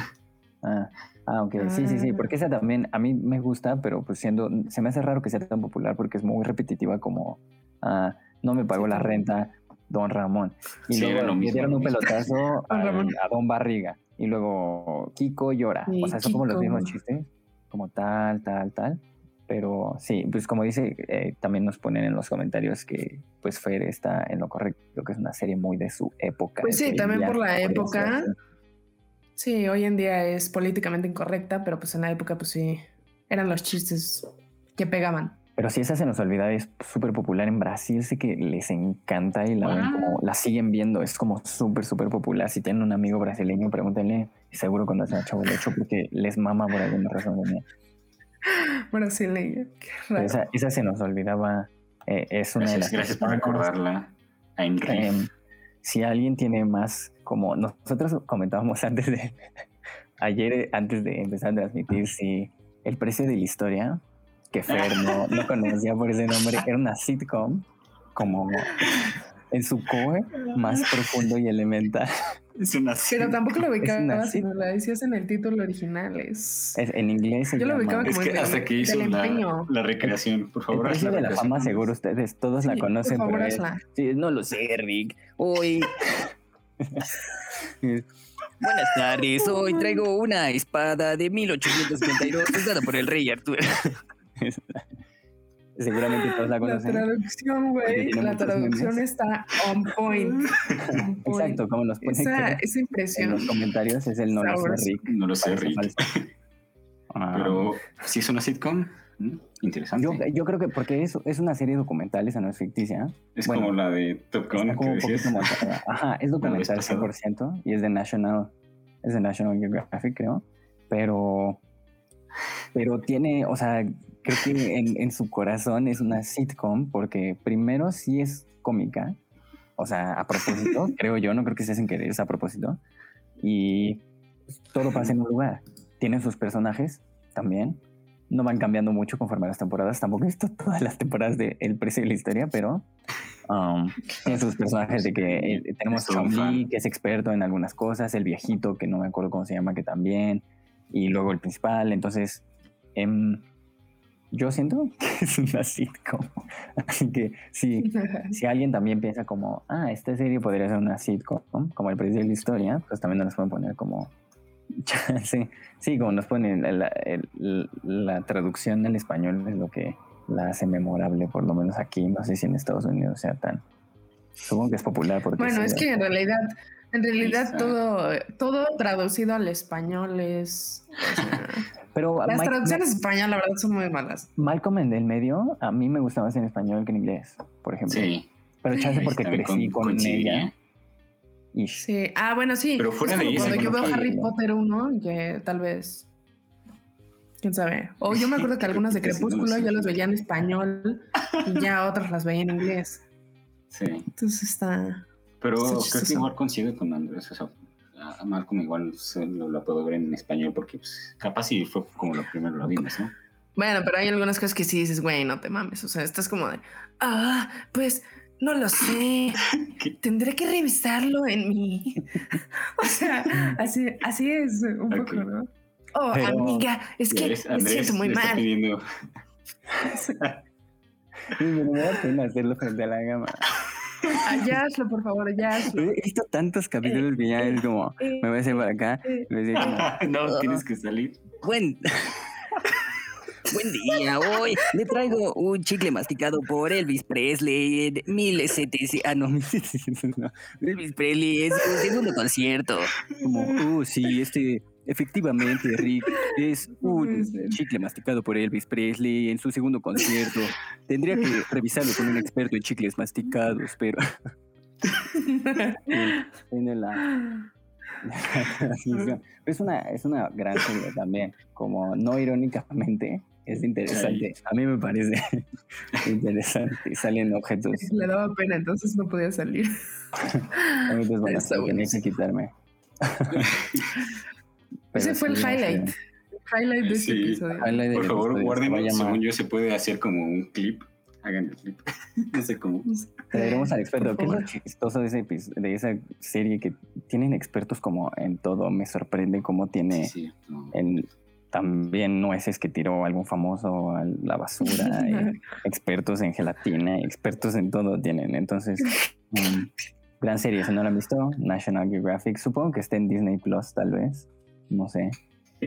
Ah, ah, ok, sí, sí, sí, ah. porque esa también a mí me gusta, pero pues siendo, se me hace raro que sea tan popular porque es muy repetitiva como, ah, no me pagó la renta, Don Ramón. Y luego le dieron un pelotazo a, a, Don Barriga y luego Kiko llora. o sea, son como los mismos chistes, como tal, tal, tal. Pero sí, pues como dice, eh, también nos ponen en los comentarios que pues Fer está en lo correcto, que es una serie muy de su época.
Pues sí, también por la época. Sí, hoy en día es políticamente incorrecta, pero pues en la época pues sí, eran los chistes que pegaban.
Pero si esa se nos olvida, es súper popular en Brasil, sé que les encanta y la, la siguen viendo, es como súper, súper popular. Si tienen un amigo brasileño, pregúntenle, seguro conocen a Chavo Lecho porque les mama por alguna razón.
Brasileño, qué raro.
Esa, esa, se nos olvidaba, eh, es una
gracias,
de las...
Gracias por recordarla. Eh,
si alguien tiene más, como nosotros comentábamos antes de, ayer, antes de empezar a transmitir, si el precio de la historia que Fer no, no conocía por ese nombre, era una sitcom como en su core más profundo y elemental.
Es una
Pero tampoco lo ubicaba si la decías en el título original. Es,
en inglés.
Yo lo ubicaba como
es que hasta que hizo la, la, recreación, por favor.
El precio de la fama, seguro ustedes todos la conocen. Por favor, pero sí, no lo sé, Rick. Hoy. Buenas tardes, hoy traigo una espada de 1852 usada por el rey Arturo. Seguramente todos la conocen.
La traducción, güey. La traducción está on point.
Exacto, como nos pone
esa, esa impresión.
en los comentarios es el no lo sé, Rick.
No lo sé, Rick. Ah. Pero si es una sitcom, interesante.
Yo, yo, creo que porque es, es una serie documental, esa no es ficticia.
Es como la de Top Gun. Que decías.
Ajá, es documental 100% y es de National, es de National Geographic, creo. Pero, pero tiene, o sea, creo que en, su corazón es una sitcom porque primero sí es cómica, o sea, a propósito, creo yo, no creo que se hacen querer, es a propósito. Y todo pasa en un lugar. Tienen sus personajes también. No van cambiando mucho conforme a las temporadas. Tampoco he visto todas las temporadas de El Precio de la Historia, pero um, tienen sus personajes de que eh, tenemos a Lee, que es experto en algunas cosas, el viejito, que no me acuerdo cómo se llama, que también, y luego el principal. Entonces, em, yo siento que es una sitcom. Así que si, si alguien también piensa como, ah, esta serie podría ser una sitcom, como el precio de la historia, pues también nos pueden poner como, sí, sí, como nos ponen la, la, traducción del español es lo que la hace memorable, por lo menos aquí, no sé si en Estados Unidos sea tan, supongo que es popular porque...
Bueno, es que en realidad... En realidad todo, todo traducido al español es...
Pero
Las traducciones en español, la verdad, son muy malas.
Malcolm en el medio, a mí me gusta más en español que en inglés, por ejemplo. Sí. Pero chance porque crecí con, ella.
Sí. Ah, bueno, sí.
Pero fuera de
Cuando yo veo Harry Potter 1, que tal vez. Quién sabe. O yo me acuerdo que algunas de Crepúsculo yo las veía en español y ya otras las veía en inglés.
Sí.
Entonces está.
Pero creo que igual coincide con Andrés. Eso a Malcolm igual lo, lo, puedo ver en español porque pues, capaz sí fue como lo primero lo vimos, ¿no?
Bueno, pero hay algunas cosas que sí dices, güey, no te mames. O sea, estás como de, ah, pues no lo sé. Tendré que revisarlo en mí. o sea, así, así es un poco, ¿no? Oh, amiga, es que me siento muy mal. Pidiendo...
sí, me da pena hacerlo frente a la gama.
Ya hazlo, por favor, ya hazlo.
He visto tantos capítulos que ya es como, me voy a hacer para acá.
no, tienes que salir.
Buen. Buen día, hoy le traigo un chicle masticado por Elvis Presley de 1700. Ah, no, no. Elvis Presley es un segundo concierto. Como, uh, sí, este Efectivamente, Rick, es un chicle masticado por Elvis Presley en su segundo concierto. Tendría que revisarlo con un experto en chicles masticados, pero... Tiene la... es una, es una gran serie también, como no irónicamente, es interesante. A mí me parece interesante. Salen objetos.
Le daba pena, entonces no podía salir.
a mí pues, tenía que quitarme.
Ese fue el highlight. highlight de este episodio.
Por favor, guárdenlo. Según yo, se puede hacer como un clip. Hagan el clip. no sé cómo.
Traeremos al experto. ¿Qué es lo chistoso de, ese, de esa serie? Que tienen expertos como en todo. Me sorprende cómo tiene también nueces que tiró algún famoso a la basura. expertos en gelatina, expertos en todo tienen. Entonces, um, gran serie. Si no la han visto, National Geographic. Supongo que esté en Disney Plus, tal vez no sé.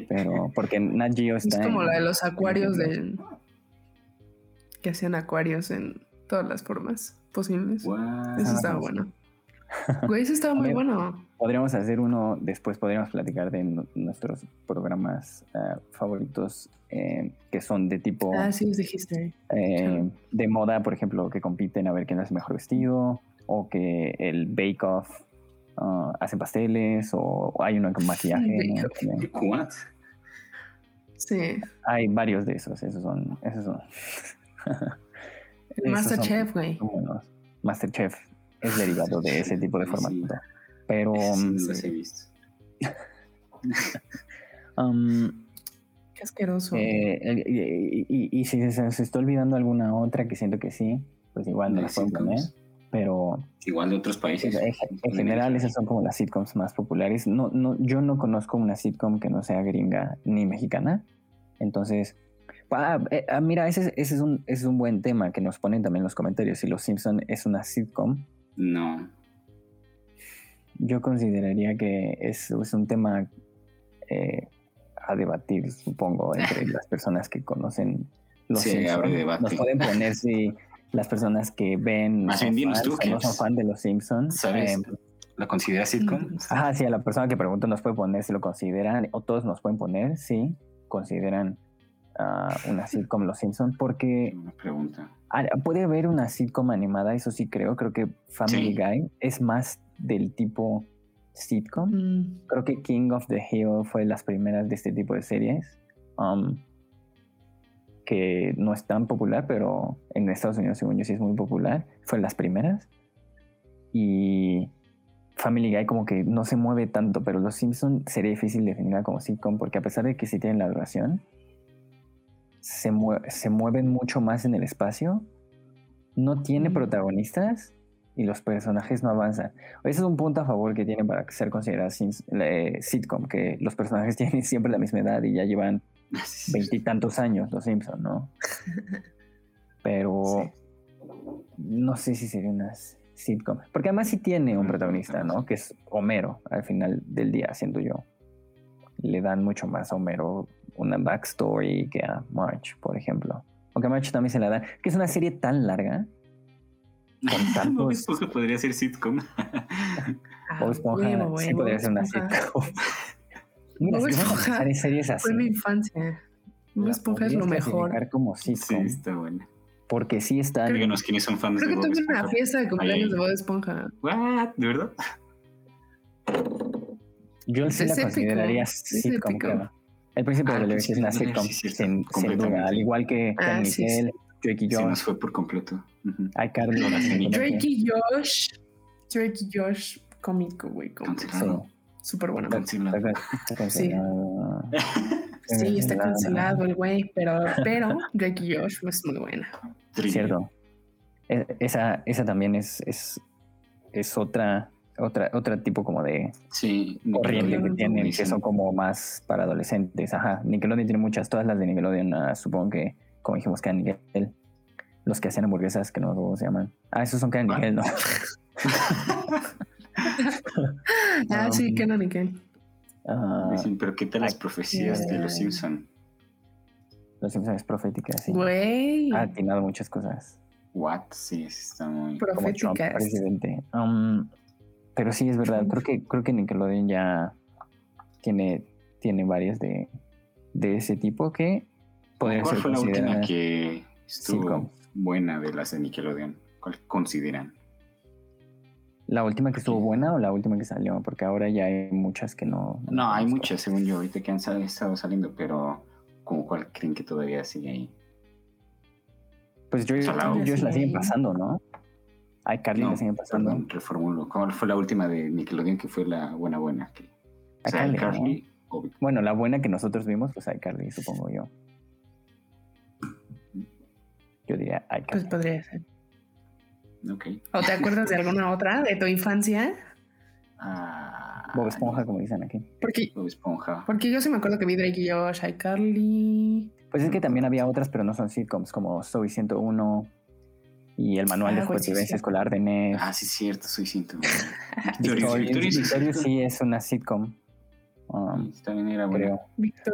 Pero porque Nat Geo está.
Es como la de los acuarios del. que hacían acuarios en todas las formas posibles. Eso estaba bueno. Güey, eso estaba muy bueno.
Podríamos hacer uno, después podríamos platicar de nuestros programas eh, favoritos eh, que son de tipo...
Ah, sí, dijiste.
Eh, de moda, por ejemplo, que compiten a ver quién es el mejor vestido, o que el Bake Off uh, hacen pasteles, o hay uno con maquillaje.
Sí.
Hay varios de esos, esos son... Esos son.
el Masterchef, güey.
Masterchef es derivado de ese tipo de formato. Pero.
Um, he visto.
um, Qué asqueroso.
Eh, y, si se, está olvidando alguna otra que siento que sí, pues igual no la pueden poner. Pero.
Igual de otros países.
En, general, esas son como las sitcoms más populares. No, no, yo no conozco una sitcom que no sea gringa ni mexicana. Entonces, Ah, eh, ah, mira, ese, ese, es un, es un buen tema que nos ponen también en los comentarios. Si Los Simpson es una sitcom.
No.
Yo consideraría que es, es un tema eh, a debatir, supongo, entre las personas que conocen Los sí, Simpson. Abre debate. Nos pueden poner si las personas que ven
Más bien
no
son
fan de Los Simpsons.
¿Sabes? Eh, ¿Lo consideras sitcom?
Ajá, sí, a la persona que pregunta nos puede poner si lo consideran, o todos nos pueden poner si consideran una sitcom Los Simpson porque
pregunta.
puede haber una sitcom animada, eso sí creo, creo que Family Guy es más del tipo sitcom. Mm. Creo que King of the Hill fue las primeras de este tipo de series. Um, que no es tan popular, pero en Estados Unidos, según yo, sí es muy popular. Fue las primeras. Y Family Guy como que no se mueve tanto, pero Los Simpson sería difícil definirla como sitcom porque a pesar de que sí tienen la duración, se, se mueven mucho más en el espacio, no tiene protagonistas y los personajes no avanzan. Ese es un punto a favor que tiene para ser considerada eh, sitcom, que los personajes tienen siempre la misma edad y ya llevan veintitantos años los Simpsons, ¿no? Pero no sé si sería una sitcom. Porque además sí tiene un protagonista, ¿no? Que es Homero al final del día, siento yo. Le dan mucho más a Homero una backstory que a March, por ejemplo. Aunque a March también se la da. Que es una serie tan larga.
Con tantos... Esponja podría ser sitcom.
Bob Esponja sí podría ser una sitcom.
Bob Esponja series así. Fue mi infancia. Bob Esponja es lo mejor.
como sitcom.
Sí, está buena.
Porque sí está.
Díganos quiénes son fans
Creo
de
Bob Esponja. Creo que tuve una fiesta de cumpleaños de Bob Esponja.
¿What? ¿De verdad?
Yo sí la consideraría sitcom, creo. El príncipe ah, de la es una sitcom, sin, duda. Al igual que ah, Miguel, Drake y Josh. Sí,
nos fue por completo.
Hay Carlos.
Drake y Josh. Drake y Josh, cómico, güey. Cómico. Súper bueno.
Cancelado.
Sí. sí, está cancelado el güey, pero, pero Drake y Josh es muy buena.
Cierto. E, esa, esa también es, es, es otra otra, otro tipo como de
sí,
corriente que tienen, que son como más para adolescentes. Ajá, Nickelodeon tiene muchas, todas las de Nickelodeon, ah, supongo que, como dijimos, que Nickel, los que hacían hamburguesas, que no sé cómo se llaman. Ah, esos son Can Nickel, ¿no?
ah, sí, Can Nickel.
Uh, pero ¿qué tal las profecías de los Simpson?
Los Simpsons es profética, sí.
Güey.
Ha atinado muchas cosas.
What? Sí, está muy...
Proféticas.
presidente. Um, pero sí, es verdad. Creo que, creo que Nickelodeon ya tiene, tiene varias de, de ese tipo que
podrían ¿Cuál fue la última que estuvo buena de las de Nickelodeon? ¿Cuál consideran?
¿La última que estuvo buena o la última que salió? Porque ahora ya hay muchas que no.
No, hay muchas, según yo, ahorita que han estado saliendo, pero ¿como cuál creen que todavía sigue ahí?
Pues yo, yo, la siguen pasando, ¿no? Ay, Carly
no,
sigue pasando.
Perdón, reformulo. ¿Cuál fue la última de Nickelodeon que fue la buena buena? Que, o sea, Carly,
Bueno, la buena que nosotros vimos, pues Carly, supongo yo. Yo diría iCarly.
Pues podría ser.
Ok.
¿O te acuerdas de alguna otra de tu infancia?
Ah,
Bob Esponja, como dicen aquí.
Porque,
Bob Esponja.
Porque yo sí me acuerdo que vi Drake y Josh, iCarly.
Pues es que también había otras, pero no son sitcoms, como Soy 101, y el manual de ah, supervivencia escolar de NES.
Ah, sí, cierto, soy ciento.
Victorious, sí es una sitcom. Um, también era bueno.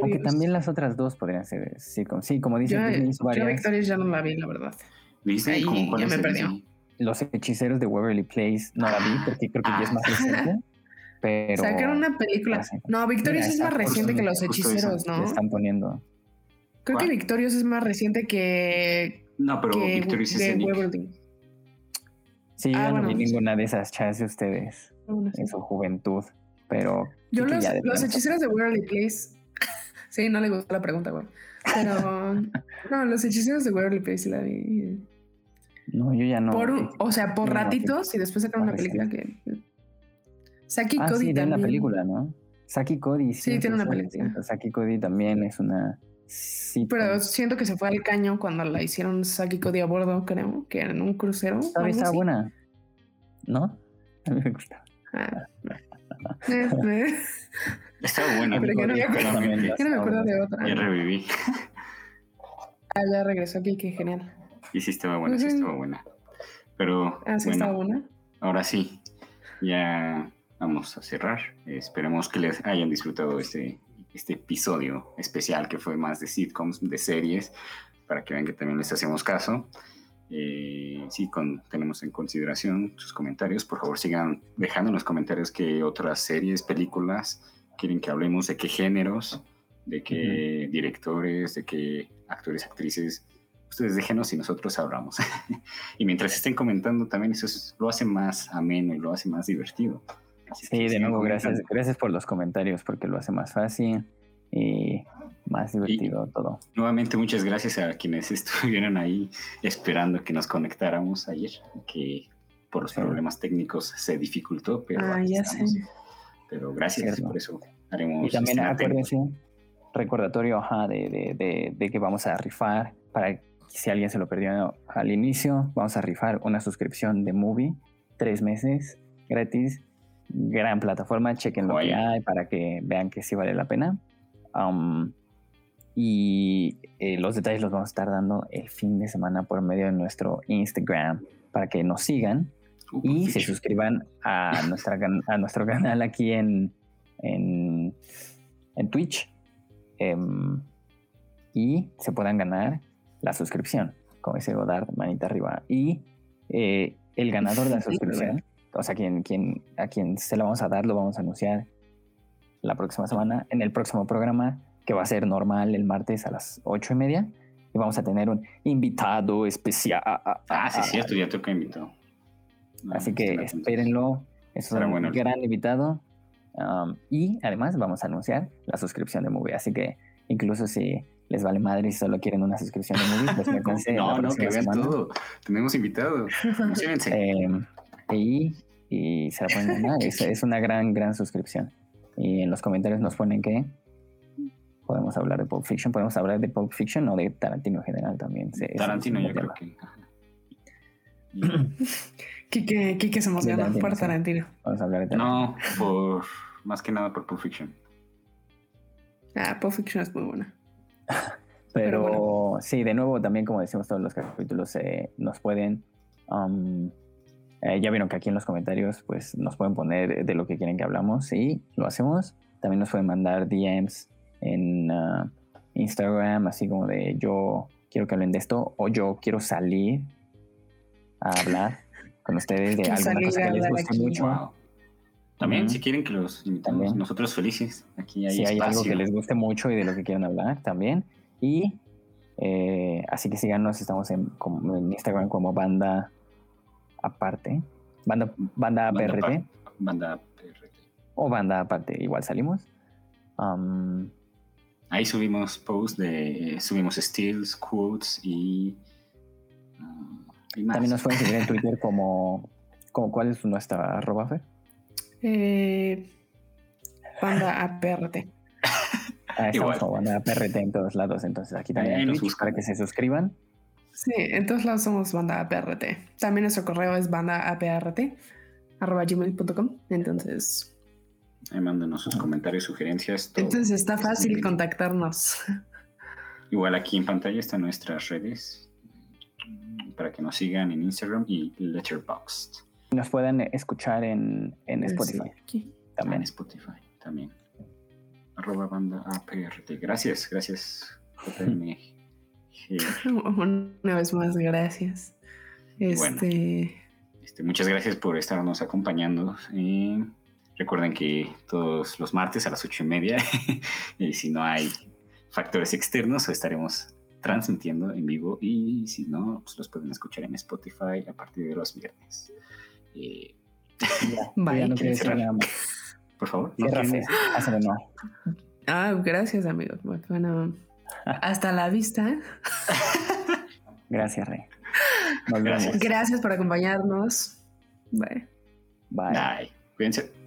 Aunque también las otras dos podrían ser sí, Sí, como dicen,
yo, yo Victorious ya no la vi, la verdad.
¿Viste? Ahí
ya me perdió.
Los hechiceros de Waverly Place no la vi porque creo que ya es más reciente. Pero.
Sacaron una película. No, Victorious es más reciente que los hechiceros, ¿no?
están poniendo.
Creo que Victorious es más reciente que.
No, pero Victorious es
de
Sí, yo ah, no vi ninguna de esas chas de ustedes en su juventud, pero...
Yo los, los hechiceros de Waverly Place... sí, no le gustó la pregunta, güey. Pero... no, los hechiceros de Waverly Place la vi...
No, yo ya no.
o sea, por ratitos y después sacaron una película que... Saki ah, Cody
sí,
también.
una película, ¿no? Saki Cody.
Sí, tiene una película.
Saki Cody también es una...
Sí, pero siento que se fue al caño cuando la hicieron Saki Cody a bordo, creo, que era en un crucero.
Todavía está buena. ¿No? A mí me gusta. Ah,
Estaba buena.
Pero que no, me acuerdo, de otra.
Ya reviví.
Ah, ya regresó aquí, qué genial.
Y sí estaba buena, sí estaba buena. Pero.
Ah, sí estaba buena.
Ahora sí, ya vamos a cerrar. Esperemos que les hayan disfrutado este este episodio especial que fue más de sitcoms, de series, para que vean que también les hacemos caso. Eh, sí, con, tenemos en consideración sus comentarios. Por favor, sigan dejando en los comentarios qué otras series, películas quieren que hablemos, de qué géneros, de qué directores, de qué actores, actrices. Ustedes déjenos y nosotros hablamos. y mientras estén comentando, también eso lo hace más ameno y lo hace más divertido
sí, de nuevo, gracias, gracias por los comentarios porque lo hace más fácil y más divertido todo.
Nuevamente, muchas gracias a quienes estuvieron ahí esperando que nos conectáramos ayer, que por los problemas técnicos se dificultó, pero,
ah, ya sé.
pero gracias por eso. Haremos
y también acuérdense, recordatorio de, de, de que vamos a rifar para si alguien se lo perdió al inicio, vamos a rifar una suscripción de Movie, tres meses gratis gran plataforma, chequen lo que hay para que vean que sí vale la pena. Um, y eh, los detalles los vamos a estar dando el fin de semana por medio de nuestro Instagram para que nos sigan uh, y se suscriban a, nuestra, a nuestro canal aquí en, en, Twitch. Em, y se puedan ganar la suscripción, como dice Godard, manita arriba. Y eh, el ganador de la suscripción o sea, quien, quien, a quien se lo vamos a dar, lo vamos a anunciar la próxima semana en el próximo programa, que va a ser normal el martes a las ocho y media. Y vamos a tener un invitado especial.
Ah, sí, cierto, ya toca invitado.
Así que espérenlo. Es un gran invitado. Um, y además vamos a anunciar la suscripción de Movie. Así que incluso si les vale madre y solo quieren una suscripción de Movie, pues
me No, no, que vean todo. Tenemos invitados.
eh, y, y se la pueden ganar. es, una gran, gran suscripción. Y en los comentarios nos ponen que podemos hablar de Pulp Fiction, podemos hablar de Pulp Fiction o de Tarantino en general también.
Tarantino yo creo que...
Kike, Kike se emociona por Tarantino.
Vamos a hablar de Tarantino.
No, por, más que nada por Pulp Fiction.
Ah, Pulp Fiction es muy buena.
Pero, sí, de nuevo, también como decimos todos los capítulos, eh, nos pueden um, eh, ya vieron que aquí en los comentarios pues nos pueden poner de lo que quieren que hablamos y lo hacemos. También nos pueden mandar DMs en uh, Instagram, así como de yo quiero que hablen de esto o yo quiero salir a hablar con ustedes de alguna cosa que les guste mucho.
También, si quieren que los invitemos, nosotros felices. Aquí hay
si hay algo que les guste mucho y de lo que quieran hablar, también. Y eh, así que síganos, estamos en, en Instagram como banda aparte. Banda, banda, PRT.
banda PRT.
O banda aparte, igual salimos.
Ahí subimos posts de. Subimos steals, quotes y.
Ah, También nos pueden seguir en Twitter como. como ¿Cuál es nuestra arroba, Fer?
Eh, banda APRT.
Ah, estamos como banda APRT en todos lados, entonces aquí también para que se suscriban.
Sí, en todos lados somos banda APRT. También nuestro correo es bandaaPRT.gmail.com. Entonces.
Ahí mándenos sus comentarios, sugerencias.
Entonces está fácil contactarnos.
Igual aquí en pantalla están nuestras redes para que nos sigan en Instagram y Letterboxd.
Nos pueden escuchar en, en Spotify.
También. En Spotify, también. arroba banda APRT. Gracias, gracias.
Una vez más, gracias. Este...
este... muchas gracias por estarnos acompañando. recuerden que todos los martes a las ocho y media, y si no hay factores externos, estaremos transmitiendo en vivo y si no, pues los pueden escuchar en Spotify a partir de los viernes. Eh, Por favor.
Ah, gracias, amigos. Bueno, hasta la vista.
Gracias, Rey.
Gracias. gracias por acompañarnos. Bye.
Bye. Bye.
Cuídense.